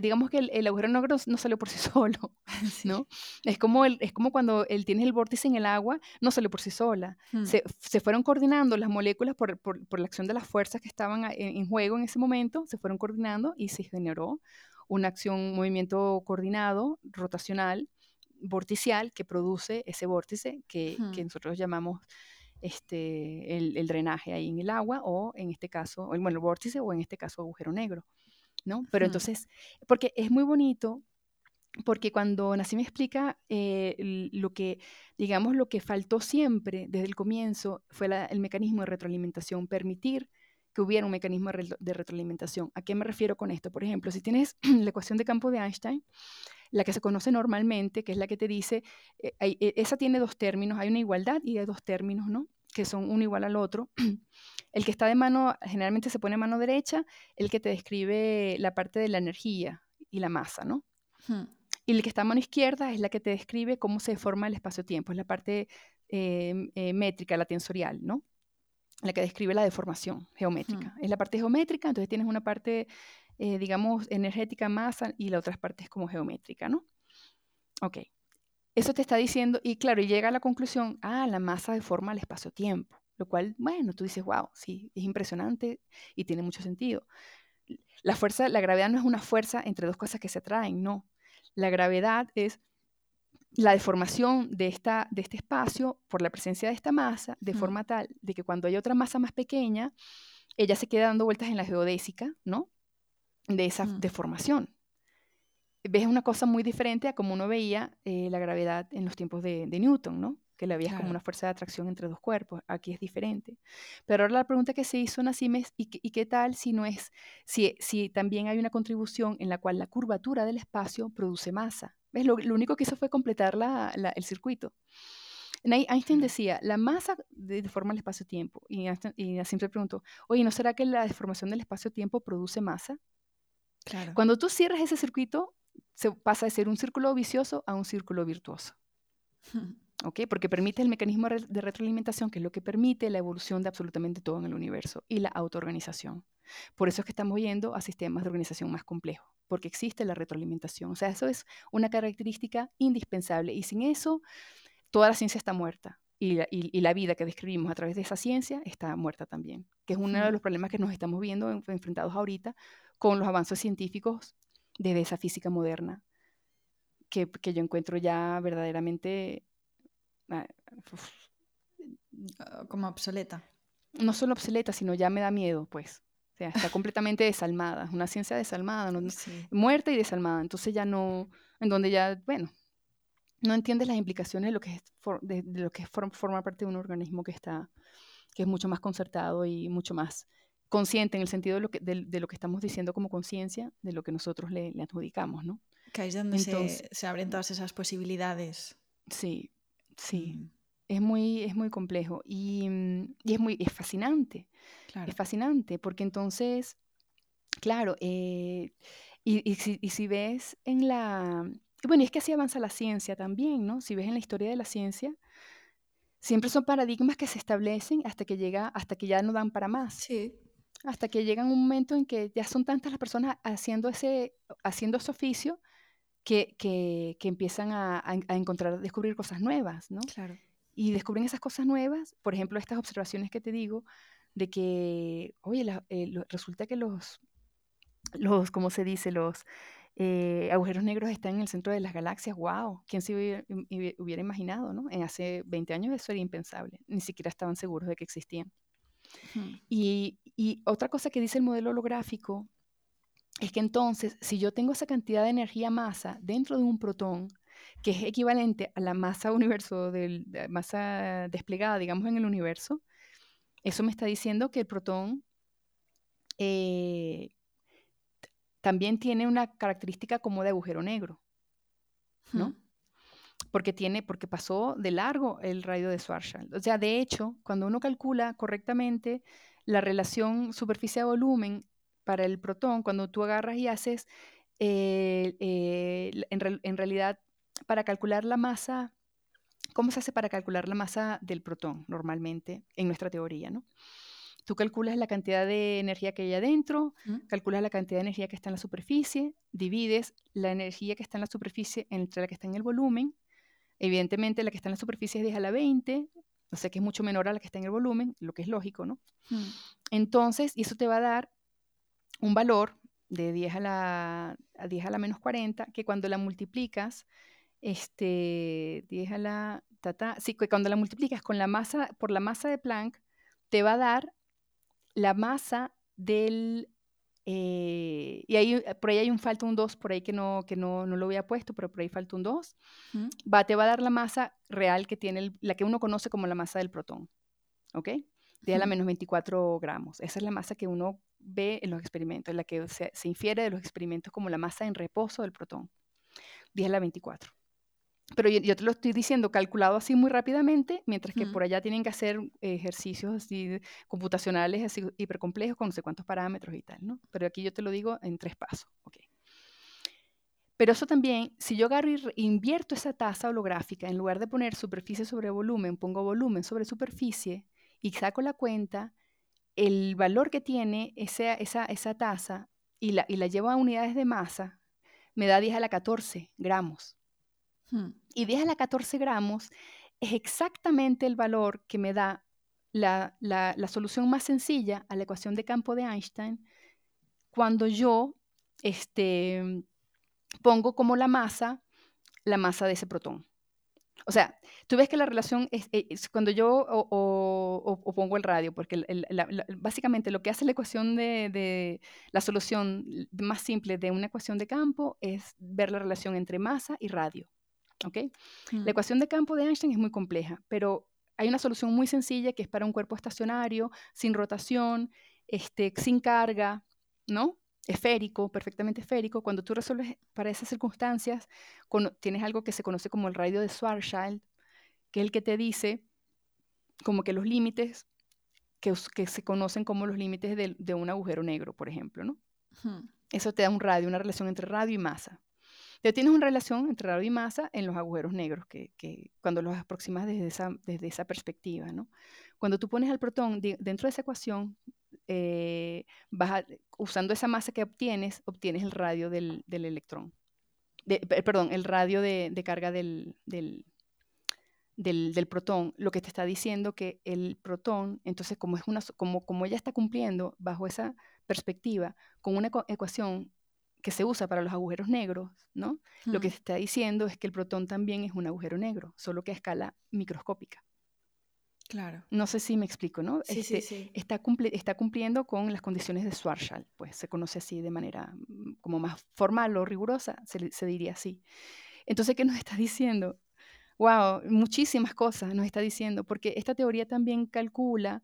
digamos que el, agujero negro no salió por sí [LAUGHS] solo, [LAUGHS] ¿no? Es, como el, es como cuando él tiene el vórtice en el agua, no salió por sí sola. Hmm. Se, se, fueron coordinando las moléculas por, por, por, la acción de las fuerzas que estaban en, juego en ese momento, se fueron coordinando y se generó una acción, un movimiento coordinado, rotacional, vorticial, que produce ese vórtice que, que nosotros llamamos este, el, drenaje ahí en el agua o en este caso, bueno, el vórtice o en este caso agujero negro, ¿no? Pero entonces, porque es muy bonito, porque cuando Nací me explica eh, lo que, digamos, lo que faltó siempre desde el comienzo fue el mecanismo de retroalimentación, permitir que hubiera un mecanismo de retroalimentación. ¿A qué me refiero con esto? Por ejemplo, si tienes [CLEARS THROAT] la ecuación de campo de Einstein, la que se conoce normalmente, que es la que te dice, eh, eh, esa tiene dos términos, hay una igualdad y hay dos términos, ¿no? Que son uno igual al otro. [CLEARS THROAT] El que está de mano, generalmente se pone mano derecha, el que te describe la parte de la energía y la masa, ¿no? Hmm. Y el que está a mano izquierda es la que te describe cómo se forma el espacio-tiempo, es la parte em, eh, métrica, la tensorial, ¿no? La que describe la deformación geométrica. Es la parte geométrica, entonces tienes una parte eh, digamos, energética, masa, y la otra parte es como geométrica, ¿no? Ok. Eso te está diciendo, y claro, y llega a la conclusión, ah, la masa deforma el espacio-tiempo, lo cual, bueno, tú dices, wow, sí, es impresionante y tiene mucho sentido. La fuerza, la gravedad no es una fuerza entre dos cosas que se atraen, no. La gravedad es la deformación de, esta, de este espacio por la presencia de esta masa, de forma tal de que cuando hay otra masa más pequeña, ella se queda dando vueltas en la geodésica, ¿no? de esa mm. deformación. Ves una cosa muy diferente a como uno veía eh, la gravedad en los tiempos de, Newton, ¿no? Que la veías como una fuerza de atracción entre dos cuerpos. Aquí es diferente. Pero ahora la pregunta que se hizo, Nassim, es, ¿y, qué tal si no es, si, si también hay una contribución en la cual la curvatura del espacio produce masa? ¿Ves? Lo, único que hizo fue completar la, el circuito. Einstein decía, la masa deforma el espacio-tiempo. Y, y siempre preguntó, oye, ¿no será que la deformación del espacio-tiempo produce masa? Cuando tú cierras ese circuito, se pasa de ser un círculo vicioso a un círculo virtuoso. [LAUGHS] Porque permite el mecanismo de retroalimentación, que es lo que permite la evolución de absolutamente todo en el universo y la autoorganización. Por eso es que estamos yendo a sistemas de organización más complejos, porque existe la retroalimentación. O sea, eso es una característica indispensable y sin eso, toda la ciencia está muerta. Y la, y, la, vida que describimos a través de esa ciencia está muerta también, que es uno de los problemas que nos estamos viendo enfrentados ahorita con los avances científicos de esa física moderna, que, que yo encuentro ya verdaderamente... Ah, como obsoleta. No solo obsoleta, sino ya me da miedo, pues. O sea, está completamente desalmada, es una ciencia desalmada, muerta y desalmada. Entonces ya no, en donde ya, bueno, no entiendes las implicaciones de lo que es, de, lo que es formar parte de un organismo que está, que es mucho más concertado y mucho más consciente en el sentido de lo que, de, lo que estamos diciendo como conciencia, de lo que nosotros le, adjudicamos, ¿no? Que ahí es donde se, abren todas esas posibilidades. Sí, sí. Mm. Es, muy, es muy complejo y, mm, y, es muy es fascinante. Es fascinante porque entonces, claro, eh, y, y, si, y si ves en la... Bueno, es que así avanza la ciencia también, ¿no? Si ves en la historia de la ciencia, siempre son paradigmas que se establecen hasta que llega, hasta que ya no dan para más. Sí hasta que llega un momento en que ya son tantas las personas haciendo ese, haciendo ese oficio que, que, que empiezan a, a, encontrar, descubrir cosas nuevas, ¿no? Claro. Y descubren esas cosas nuevas, por ejemplo, estas observaciones que te digo, de que, oye, eh, resulta que los, los, ¿cómo se dice? Los eh, agujeros negros están en el centro de las galaxias, wow, ¿quién se hubiera, hubiera imaginado, ¿no? En hace 20 años eso era impensable, ni siquiera estaban seguros de que existían. Y, otra cosa que dice el modelo holográfico es que entonces, si yo tengo esa cantidad de energía masa dentro de un protón, que es equivalente a la masa universo, de masa desplegada, digamos, en el universo, eso me está diciendo que el protón eh, también tiene una característica como de agujero negro, ¿no? porque tiene, porque pasó de largo el radio de Schwarzschild. O sea, de hecho, cuando uno calcula correctamente la relación superficie-volumen para el protón, cuando tú agarras y haces, eh, eh, en, realidad, para calcular la masa, ¿cómo se hace para calcular la masa del protón normalmente en nuestra teoría, no? Tú calculas la cantidad de energía que hay adentro, calculas la cantidad de energía que está en la superficie, divides la energía que está en la superficie entre la que está en el volumen. Evidentemente, la que está en la superficie es 10 a la 20, o sea que es mucho menor a la que está en el volumen, lo que es lógico, ¿no? Entonces, y eso te va a dar un valor de 10 a la, a 10 a la menos 40, que cuando la multiplicas, este, 10 a la, tata, sí, que cuando la multiplicas con la masa, por la masa de Planck, te va a dar la masa del, eh, y ahí, por ahí hay un falta un 2, por ahí que no, que no, no lo había puesto, pero por ahí falta un 2, va, te va a dar la masa real que tiene, la que uno conoce como la masa del protón, ¿ok? De a la menos 24 gramos. Esa es la masa que uno ve en los experimentos, la que se, infiere de los experimentos como la masa en reposo del protón, 10 a la 24. Pero yo, te lo estoy diciendo calculado así muy rápidamente, mientras que por allá tienen que hacer ejercicios así computacionales así hipercomplejos con no sé cuántos parámetros y tal, ¿no? Pero aquí yo te lo digo en tres pasos, ¿ok? Pero eso también, si yo agarro y invierto esa tasa holográfica, en lugar de poner superficie sobre volumen, pongo volumen sobre superficie y saco la cuenta, el valor que tiene esa, esa, esa tasa y la, y la llevo a unidades de masa, me da 10 a la 14 gramos. Y 10 a la 14 gramos es exactamente el valor que me da la, la, solución más sencilla a la ecuación de campo de Einstein cuando yo este, pongo como la masa la masa de ese protón. O sea, tú ves que la relación es, eh, cuando yo o, pongo el radio, porque básicamente lo que hace la ecuación de, la solución más simple de una ecuación de campo es ver la relación entre masa y radio. ¿Ok? La mm. ecuación de campo de Einstein es muy compleja, pero hay una solución muy sencilla que es para un cuerpo estacionario, sin rotación, este, sin carga, ¿no? esférico, perfectamente esférico, cuando tú resuelves para esas circunstancias, tienes algo que se conoce como el radio de Schwarzschild, que es el que te dice como que los límites, que, que se conocen como los límites de, un agujero negro, por ejemplo, ¿no? Eso te da un radio, una relación entre radio y masa. Pero tienes una relación entre radio y masa en los agujeros negros, que, cuando los aproximas desde esa, desde esa perspectiva, ¿no? Cuando tú pones al protón dentro de esa ecuación, eh, usando esa masa que obtienes, obtienes el radio del, electrón. perdón, el radio de, carga del, del, protón, lo que te está diciendo que el protón, entonces como, es una, como, como ella está cumpliendo bajo esa perspectiva con una ecuación que se usa para los agujeros negros, ¿no? Lo que se está diciendo es que el protón también es un agujero negro, solo que a escala microscópica. Claro. No sé si me explico, ¿no? Sí, sí, este, sí. Está, está, cumpliendo con las condiciones de Schwarzschild, pues se conoce así de manera mm, como más formal o rigurosa, se, se diría así. Entonces, ¿qué nos está diciendo? Wow, muchísimas cosas nos está diciendo, porque esta teoría también calcula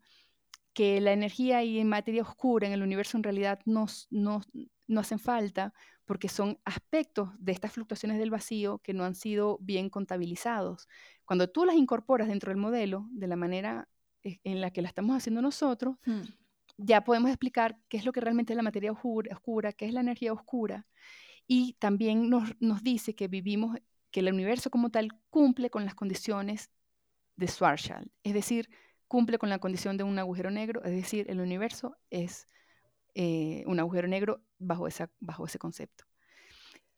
que la energía y materia oscura en el universo en realidad no, no, no hacen falta porque son aspectos de estas fluctuaciones del vacío que no han sido bien contabilizados. Cuando tú las incorporas dentro del modelo de la manera e, en la que la estamos haciendo nosotros, hmm. ya podemos explicar qué es lo que realmente es la materia oscura, qué es la energía oscura. Y también nos, nos dice que vivimos, que el universo como tal cumple con las condiciones de Schwarzschild, es decir, cumple con la condición de un agujero negro, es decir, el universo es eh, un agujero negro bajo, esa, bajo ese concepto.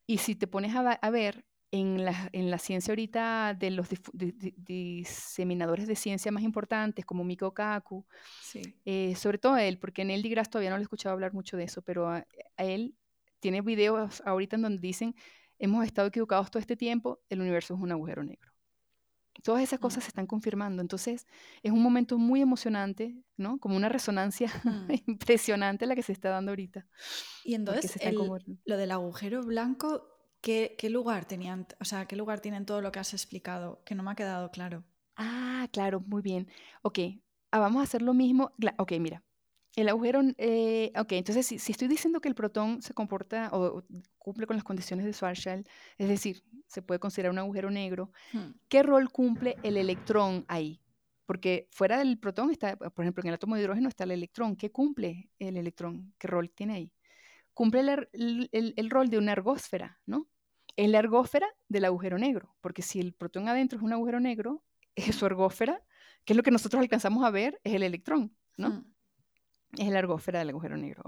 Y si te pones a, ver en la, en la, ciencia ahorita de los diseminadores de ciencia más importantes, como Miko Kaku, eh, sobre todo él, porque en Neil deGrasse todavía no le he escuchado hablar mucho de eso, pero a, él tiene videos ahorita en donde dicen, hemos estado equivocados todo este tiempo, el universo es un agujero negro. Todas esas cosas se están confirmando. Entonces, es un momento muy emocionante, ¿no? Como una resonancia [LAUGHS] impresionante la que se está dando ahorita. Y entonces, lo del agujero blanco, ¿qué, lugar tenían? O sea, ¿qué lugar tienen todo lo que has explicado? Que no me ha quedado claro. Ah, claro, muy bien. Ok, ah, vamos a hacer lo mismo. Ok, mira. El agujero, eh, ok, entonces si, estoy diciendo que el protón se comporta o, cumple con las condiciones de Schwarzschild, es decir, se puede considerar un agujero negro, hmm. ¿qué rol cumple el electrón ahí? Porque fuera del protón está, por ejemplo, en el átomo de hidrógeno está el electrón. ¿Qué cumple el electrón? ¿Qué rol tiene ahí? Cumple el, el rol de una ergósfera, ¿no? Es la ergósfera del agujero negro, porque si el protón adentro es un agujero negro, es [LAUGHS] su ergósfera, que es lo que nosotros alcanzamos a ver, es el electrón, ¿no? Hmm. Es la largósfera del agujero negro.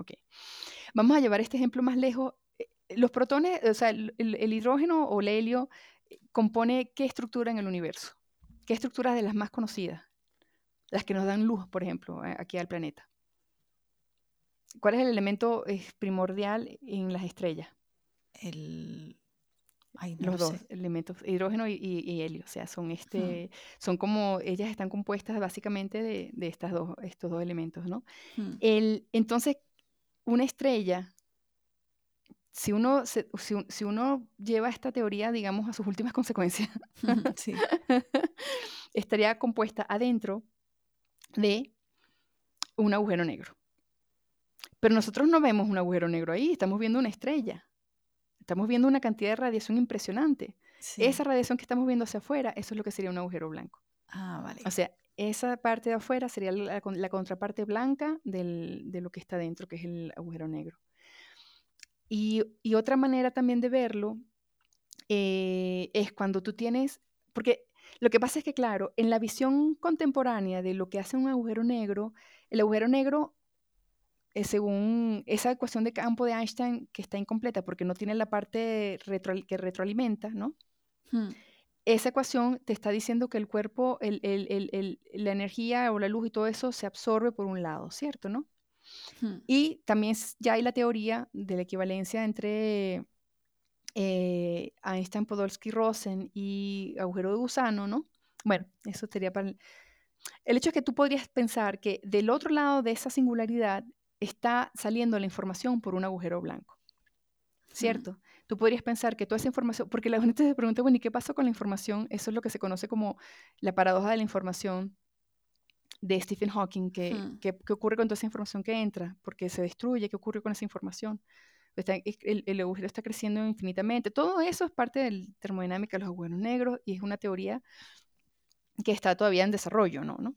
Vamos a llevar este ejemplo más lejos. Eh, los protones, o sea, el, hidrógeno o el helio eh, compone qué estructura en el universo, qué estructuras de las más conocidas, las que nos dan luz, por ejemplo, aquí al planeta. ¿Cuál es el elemento primordial en las estrellas? El los dos elementos, hidrógeno y, helio, o sea, son este, son como, ellas están compuestas básicamente de, de estas dos, estos dos elementos, ¿no? El, entonces, una estrella, si uno, si, si, uno lleva esta teoría, digamos, a sus últimas [LAUGHS] consecuencias, [LAUGHS] [LAUGHS] estaría compuesta adentro de un agujero negro. Pero nosotros no vemos un agujero negro ahí, estamos viendo una estrella. Estamos viendo una cantidad de radiación impresionante. Esa radiación que estamos viendo hacia afuera, eso es lo que sería un agujero blanco. Ah, vale. O sea, esa parte de afuera sería la, contraparte blanca de lo que está dentro, que es el agujero negro. Y, otra manera también de verlo eh, es cuando tú tienes, porque lo que pasa es que, claro, en la visión contemporánea de lo que hace un agujero negro, el agujero negro eh, según esa ecuación de campo de Einstein que está incompleta porque no tiene la parte que retroalimenta, ¿no? Hmm. Esa ecuación te está diciendo que el cuerpo, la energía o la luz y todo eso se absorbe por un lado, ¿cierto? ¿no? Hmm. Y también ya hay la teoría de la equivalencia entre eh, Einstein, Podolsky, Rosen y agujero de gusano, ¿no? Bueno, eso sería para... El hecho es que tú podrías pensar que del otro lado de esa singularidad está saliendo la información por un agujero blanco. ¿Cierto? Tú podrías pensar que toda esa información, porque la gente se pregunta, bueno, ¿y qué pasó con la información? Eso es lo que se conoce como la paradoja de la información de Stephen Hawking, que, ocurre con toda esa información que entra, porque se destruye, ¿qué ocurre con esa información? el, el, agujero está creciendo infinitamente. Todo eso es parte de la termodinámica de los agujeros negros y es una teoría que está todavía en desarrollo, ¿no? ¿no?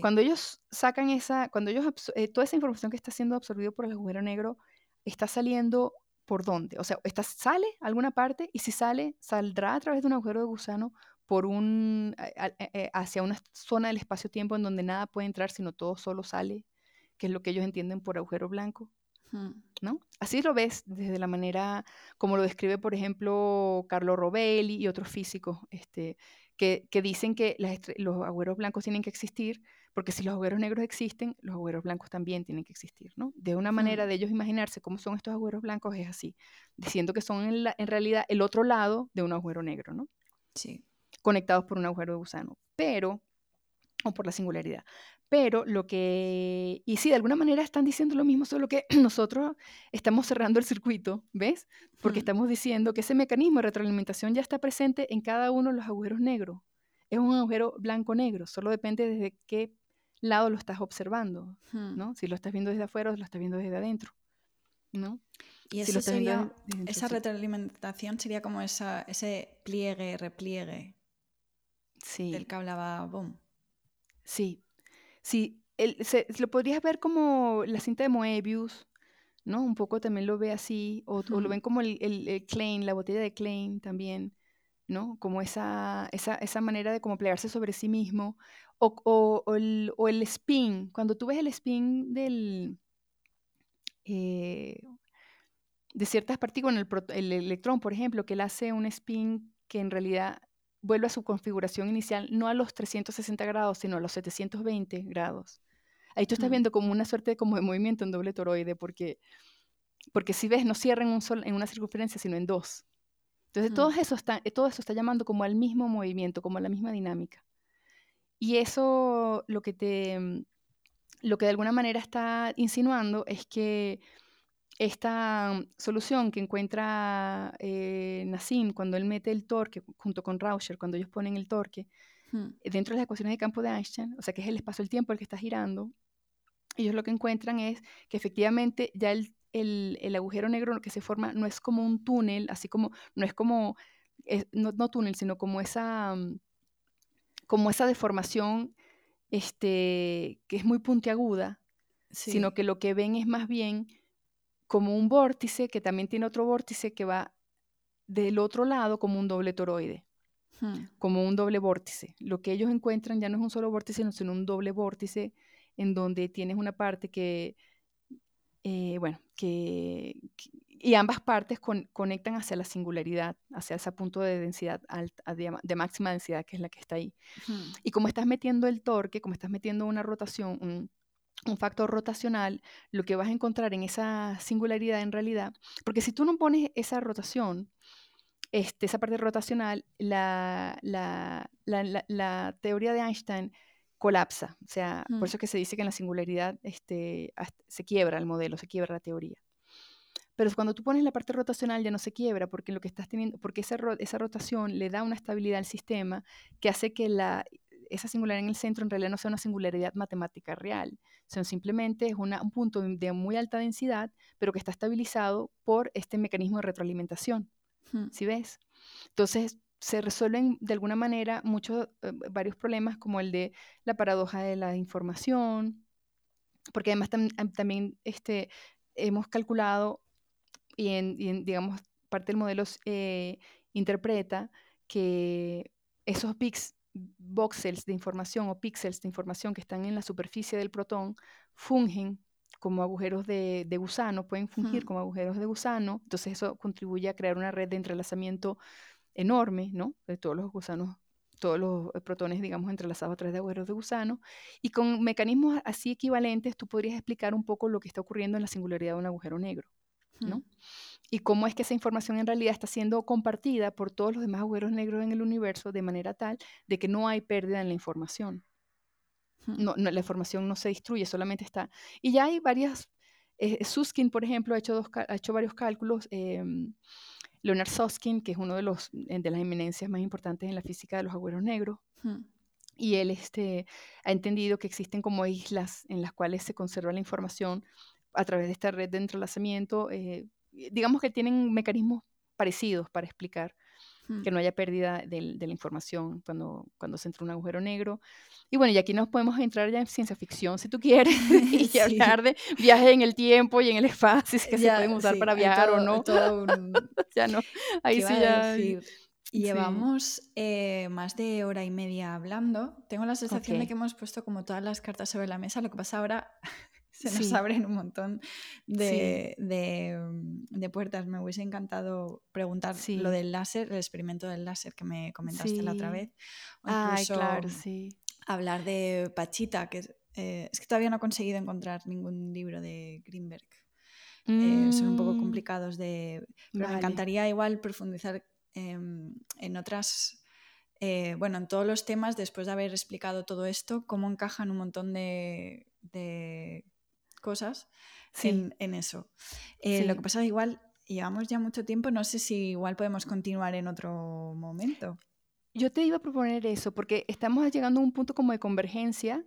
Cuando ellos sacan esa, cuando ellos, eh, toda esa información que está siendo absorbida por el agujero negro está saliendo por dónde? O sea, está, sale a alguna parte y si sale, saldrá a través de un agujero de gusano por un, eh, eh, hacia una zona del espacio-tiempo en donde nada puede entrar, sino todo solo sale, que es lo que ellos entienden por agujero blanco. ¿No? Así lo ves desde la manera como lo describe, por ejemplo, Carlo Rovelli y otros físicos, este, que, dicen que los agujeros blancos tienen que existir, porque si los agujeros negros existen, los agujeros blancos también tienen que existir, ¿no? De una manera de ellos imaginarse cómo son estos agujeros blancos es así, diciendo que son en, en realidad el otro lado de un agujero negro, ¿no? Sí. Conectados por un agujero de gusano. Pero, o por la singularidad. Pero lo que, y sí, de alguna manera están diciendo lo mismo, solo que [CLEARS THROAT] nosotros estamos cerrando el circuito, ¿ves? Porque estamos diciendo que ese mecanismo de retroalimentación ya está presente en cada uno de los agujeros negros. Es un agujero blanco-negro, solo depende desde qué lado lo estás observando, ¿no? Si lo estás viendo desde afuera o lo estás viendo desde adentro, ¿no? Y eso sería, esa retroalimentación sería como esa, ese pliegue, repliegue sí. del que hablaba Bohm. Sí, Sí, se, lo podrías ver como la cinta de Moebius, ¿no? Un poco también lo ve así, o, lo ven como el, el, Klein, la botella de Klein también, ¿no? Como esa, esa, esa manera de como plegarse sobre sí mismo, o, o, el, o, el, spin, cuando tú ves el spin del... Eh, de ciertas partículas, el, el electrón, por ejemplo, que él hace un spin que en realidad vuelve a su configuración inicial, no a los 360 grados, sino a los 720 grados. Ahí tú estás viendo como una suerte de, como de movimiento en doble toroide, porque, porque si ves, no cierra en, un sol, en una circunferencia, sino en dos. Entonces, todo, eso está, todo eso está llamando como al mismo movimiento, como a la misma dinámica. Y eso lo que, te, lo que de alguna manera está insinuando es que esta solución que encuentra eh, Nassim cuando él mete el torque junto con Rauscher, cuando ellos ponen el torque hmm. dentro de las ecuaciones de campo de Einstein, o sea que es el espacio-el-tiempo el que está girando, ellos lo que encuentran es que efectivamente ya el, el, agujero negro que se forma no es como un túnel, así como, no es como, no, no, túnel, sino como esa, mm, como esa deformación este, que es muy puntiaguda, sino que lo que ven es más bien como un vórtice que también tiene otro vórtice que va del otro lado como un doble toroide, hmm. como un doble vórtice. Lo que ellos encuentran ya no es un solo vórtice, sino un doble vórtice en donde tienes una parte que, eh, bueno, que, y ambas partes conectan hacia la singularidad, hacia ese punto de densidad alta, de, máxima densidad, que es la que está ahí. Y como estás metiendo el torque, como estás metiendo una rotación, un, un factor rotacional, lo que vas a encontrar en esa singularidad en realidad, porque si tú no pones esa rotación, este, esa parte rotacional, la, la, la, teoría de Einstein colapsa. O sea, por mm. eso es que se dice que en la singularidad este, se quiebra el modelo, se quiebra la teoría. Pero cuando tú pones la parte rotacional ya no se quiebra porque lo que estás teniendo, porque esa, esa rotación le da una estabilidad al sistema que hace que la, esa singularidad en el centro en realidad no sea una singularidad matemática real, sino simplemente es un punto de muy alta densidad, pero que está estabilizado por este mecanismo de retroalimentación. ¿Sí ves? Entonces, se resuelven de alguna manera muchos, eh, varios problemas como el de la paradoja de la información, porque además también este, hemos calculado y en, digamos, parte del modelo eh, interpreta que esos bits, voxels de información o píxeles de información que están en la superficie del protón fungen como agujeros de, gusano, pueden fungir como agujeros de gusano, entonces eso contribuye a crear una red de entrelazamiento enorme, ¿no? De todos los gusanos, todos los protones, digamos, entrelazados a través de agujeros de gusano, y con mecanismos así equivalentes tú podrías explicar un poco lo que está ocurriendo en la singularidad de un agujero negro, ¿no? Y cómo es que esa información en realidad está siendo compartida por todos los demás agujeros negros en el universo de manera tal de que no hay pérdida en la información no, la información no se destruye, solamente está. Y ya hay varias, eh, Suskin, por ejemplo, ha hecho, dos, ha hecho varios cálculos. Em, Leonard Susskind, que es uno de, los, eh, de las eminencias más importantes en la física de los agujeros negros. Y él este, ha entendido que existen como islas en las cuales se conserva la información a través de esta red de entrelazamiento. Eh, digamos que tienen mecanismos parecidos para explicar que no haya pérdida de, la información cuando, cuando se entra un agujero negro. Y bueno, y aquí nos podemos entrar ya en ciencia ficción, si tú quieres, [LAUGHS] y [LAUGHS] hablar de viajes en el tiempo y en el espacio, que se pueden usar para viajar o no. [LAUGHS] ya no, ahí sí ya... Llevamos eh, más de hora y media hablando. Tengo la sensación de que hemos puesto como todas las cartas sobre la mesa. Lo que pasa ahora se nos abren un montón de, de, puertas. Me hubiese encantado preguntar lo del láser, el experimento del láser que me comentaste la otra vez. Ay, claro, sí hablar de Pachita, que eh, es que todavía no he conseguido encontrar ningún libro de Greenberg. Eh, son un poco mm. complicados de... Pero me encantaría igual profundizar en otras... Eh, bueno, en todos los temas, después de haber explicado todo esto, cómo encajan un montón de, cosas en, eso. Lo que pasa es igual llevamos ya mucho tiempo, no sé si igual podemos continuar en otro momento. Yo te iba a proponer eso, porque estamos llegando a un punto como de convergencia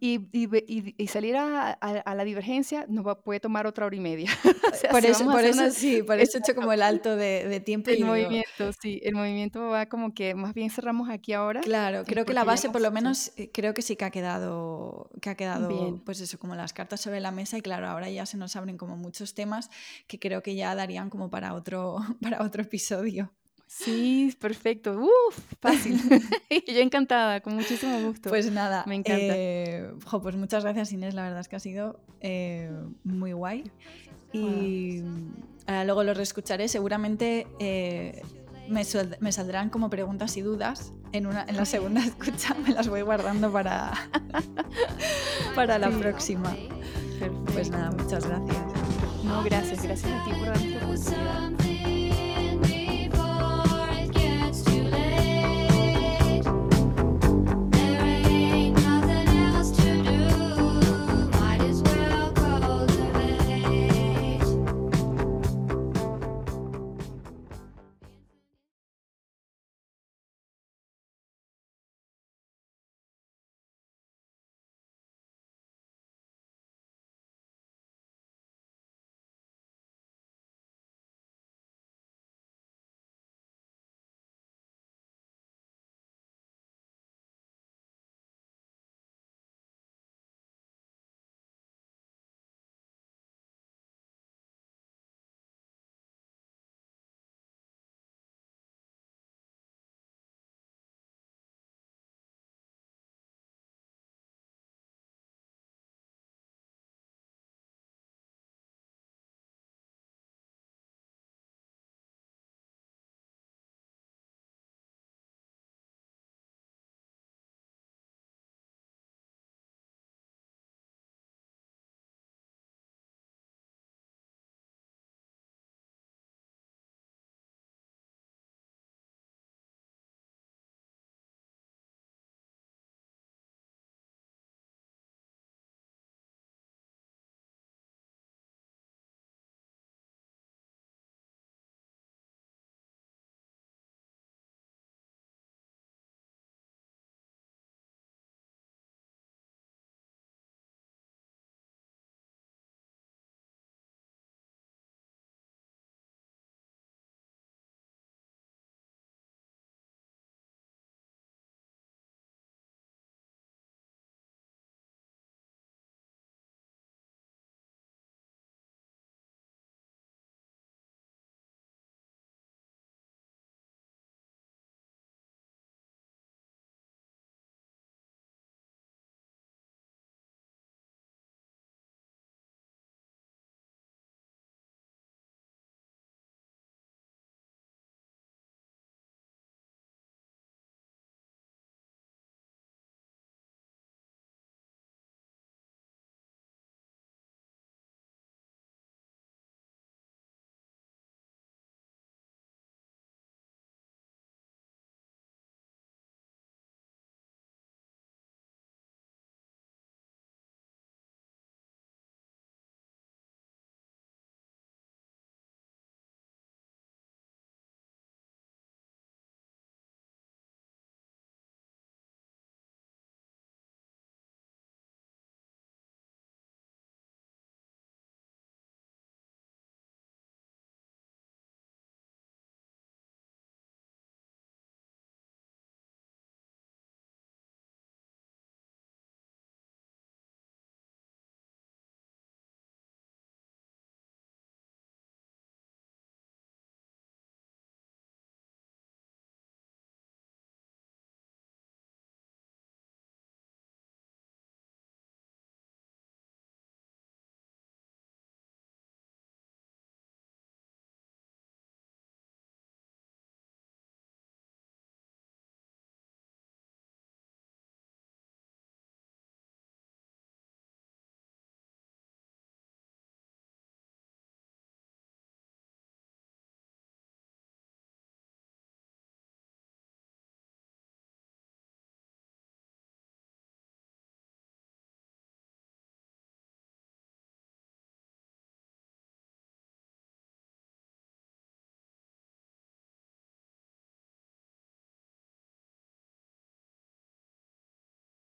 y, y, salir a, la divergencia nos va, puede tomar otra hora y media. [LAUGHS] por eso, por eso sí, por eso he hecho como el alto de, tiempo. El movimiento, sí, el movimiento va como que más bien cerramos aquí ahora. Claro, creo que la base por lo menos, eh, creo que sí que ha quedado, que ha quedado bien. pues eso, como las cartas sobre la mesa y claro, ahora ya se nos abren como muchos temas que creo que ya darían como para otro, [LAUGHS] para otro episodio. Sí, perfecto. Uf, fácil. [LAUGHS] [LAUGHS] Yo encantada, con muchísimo gusto. Pues nada, me encanta. Eh, pues muchas gracias Inés, la verdad es que ha sido eh, muy guay. Y luego lo reescucharé, seguramente eh, me, saldrán como preguntas y dudas. En, una, en la segunda escucha [LAUGHS] me las voy guardando para, para la próxima. Pues nada, muchas gracias. No, gracias, gracias a ti por oportunidad.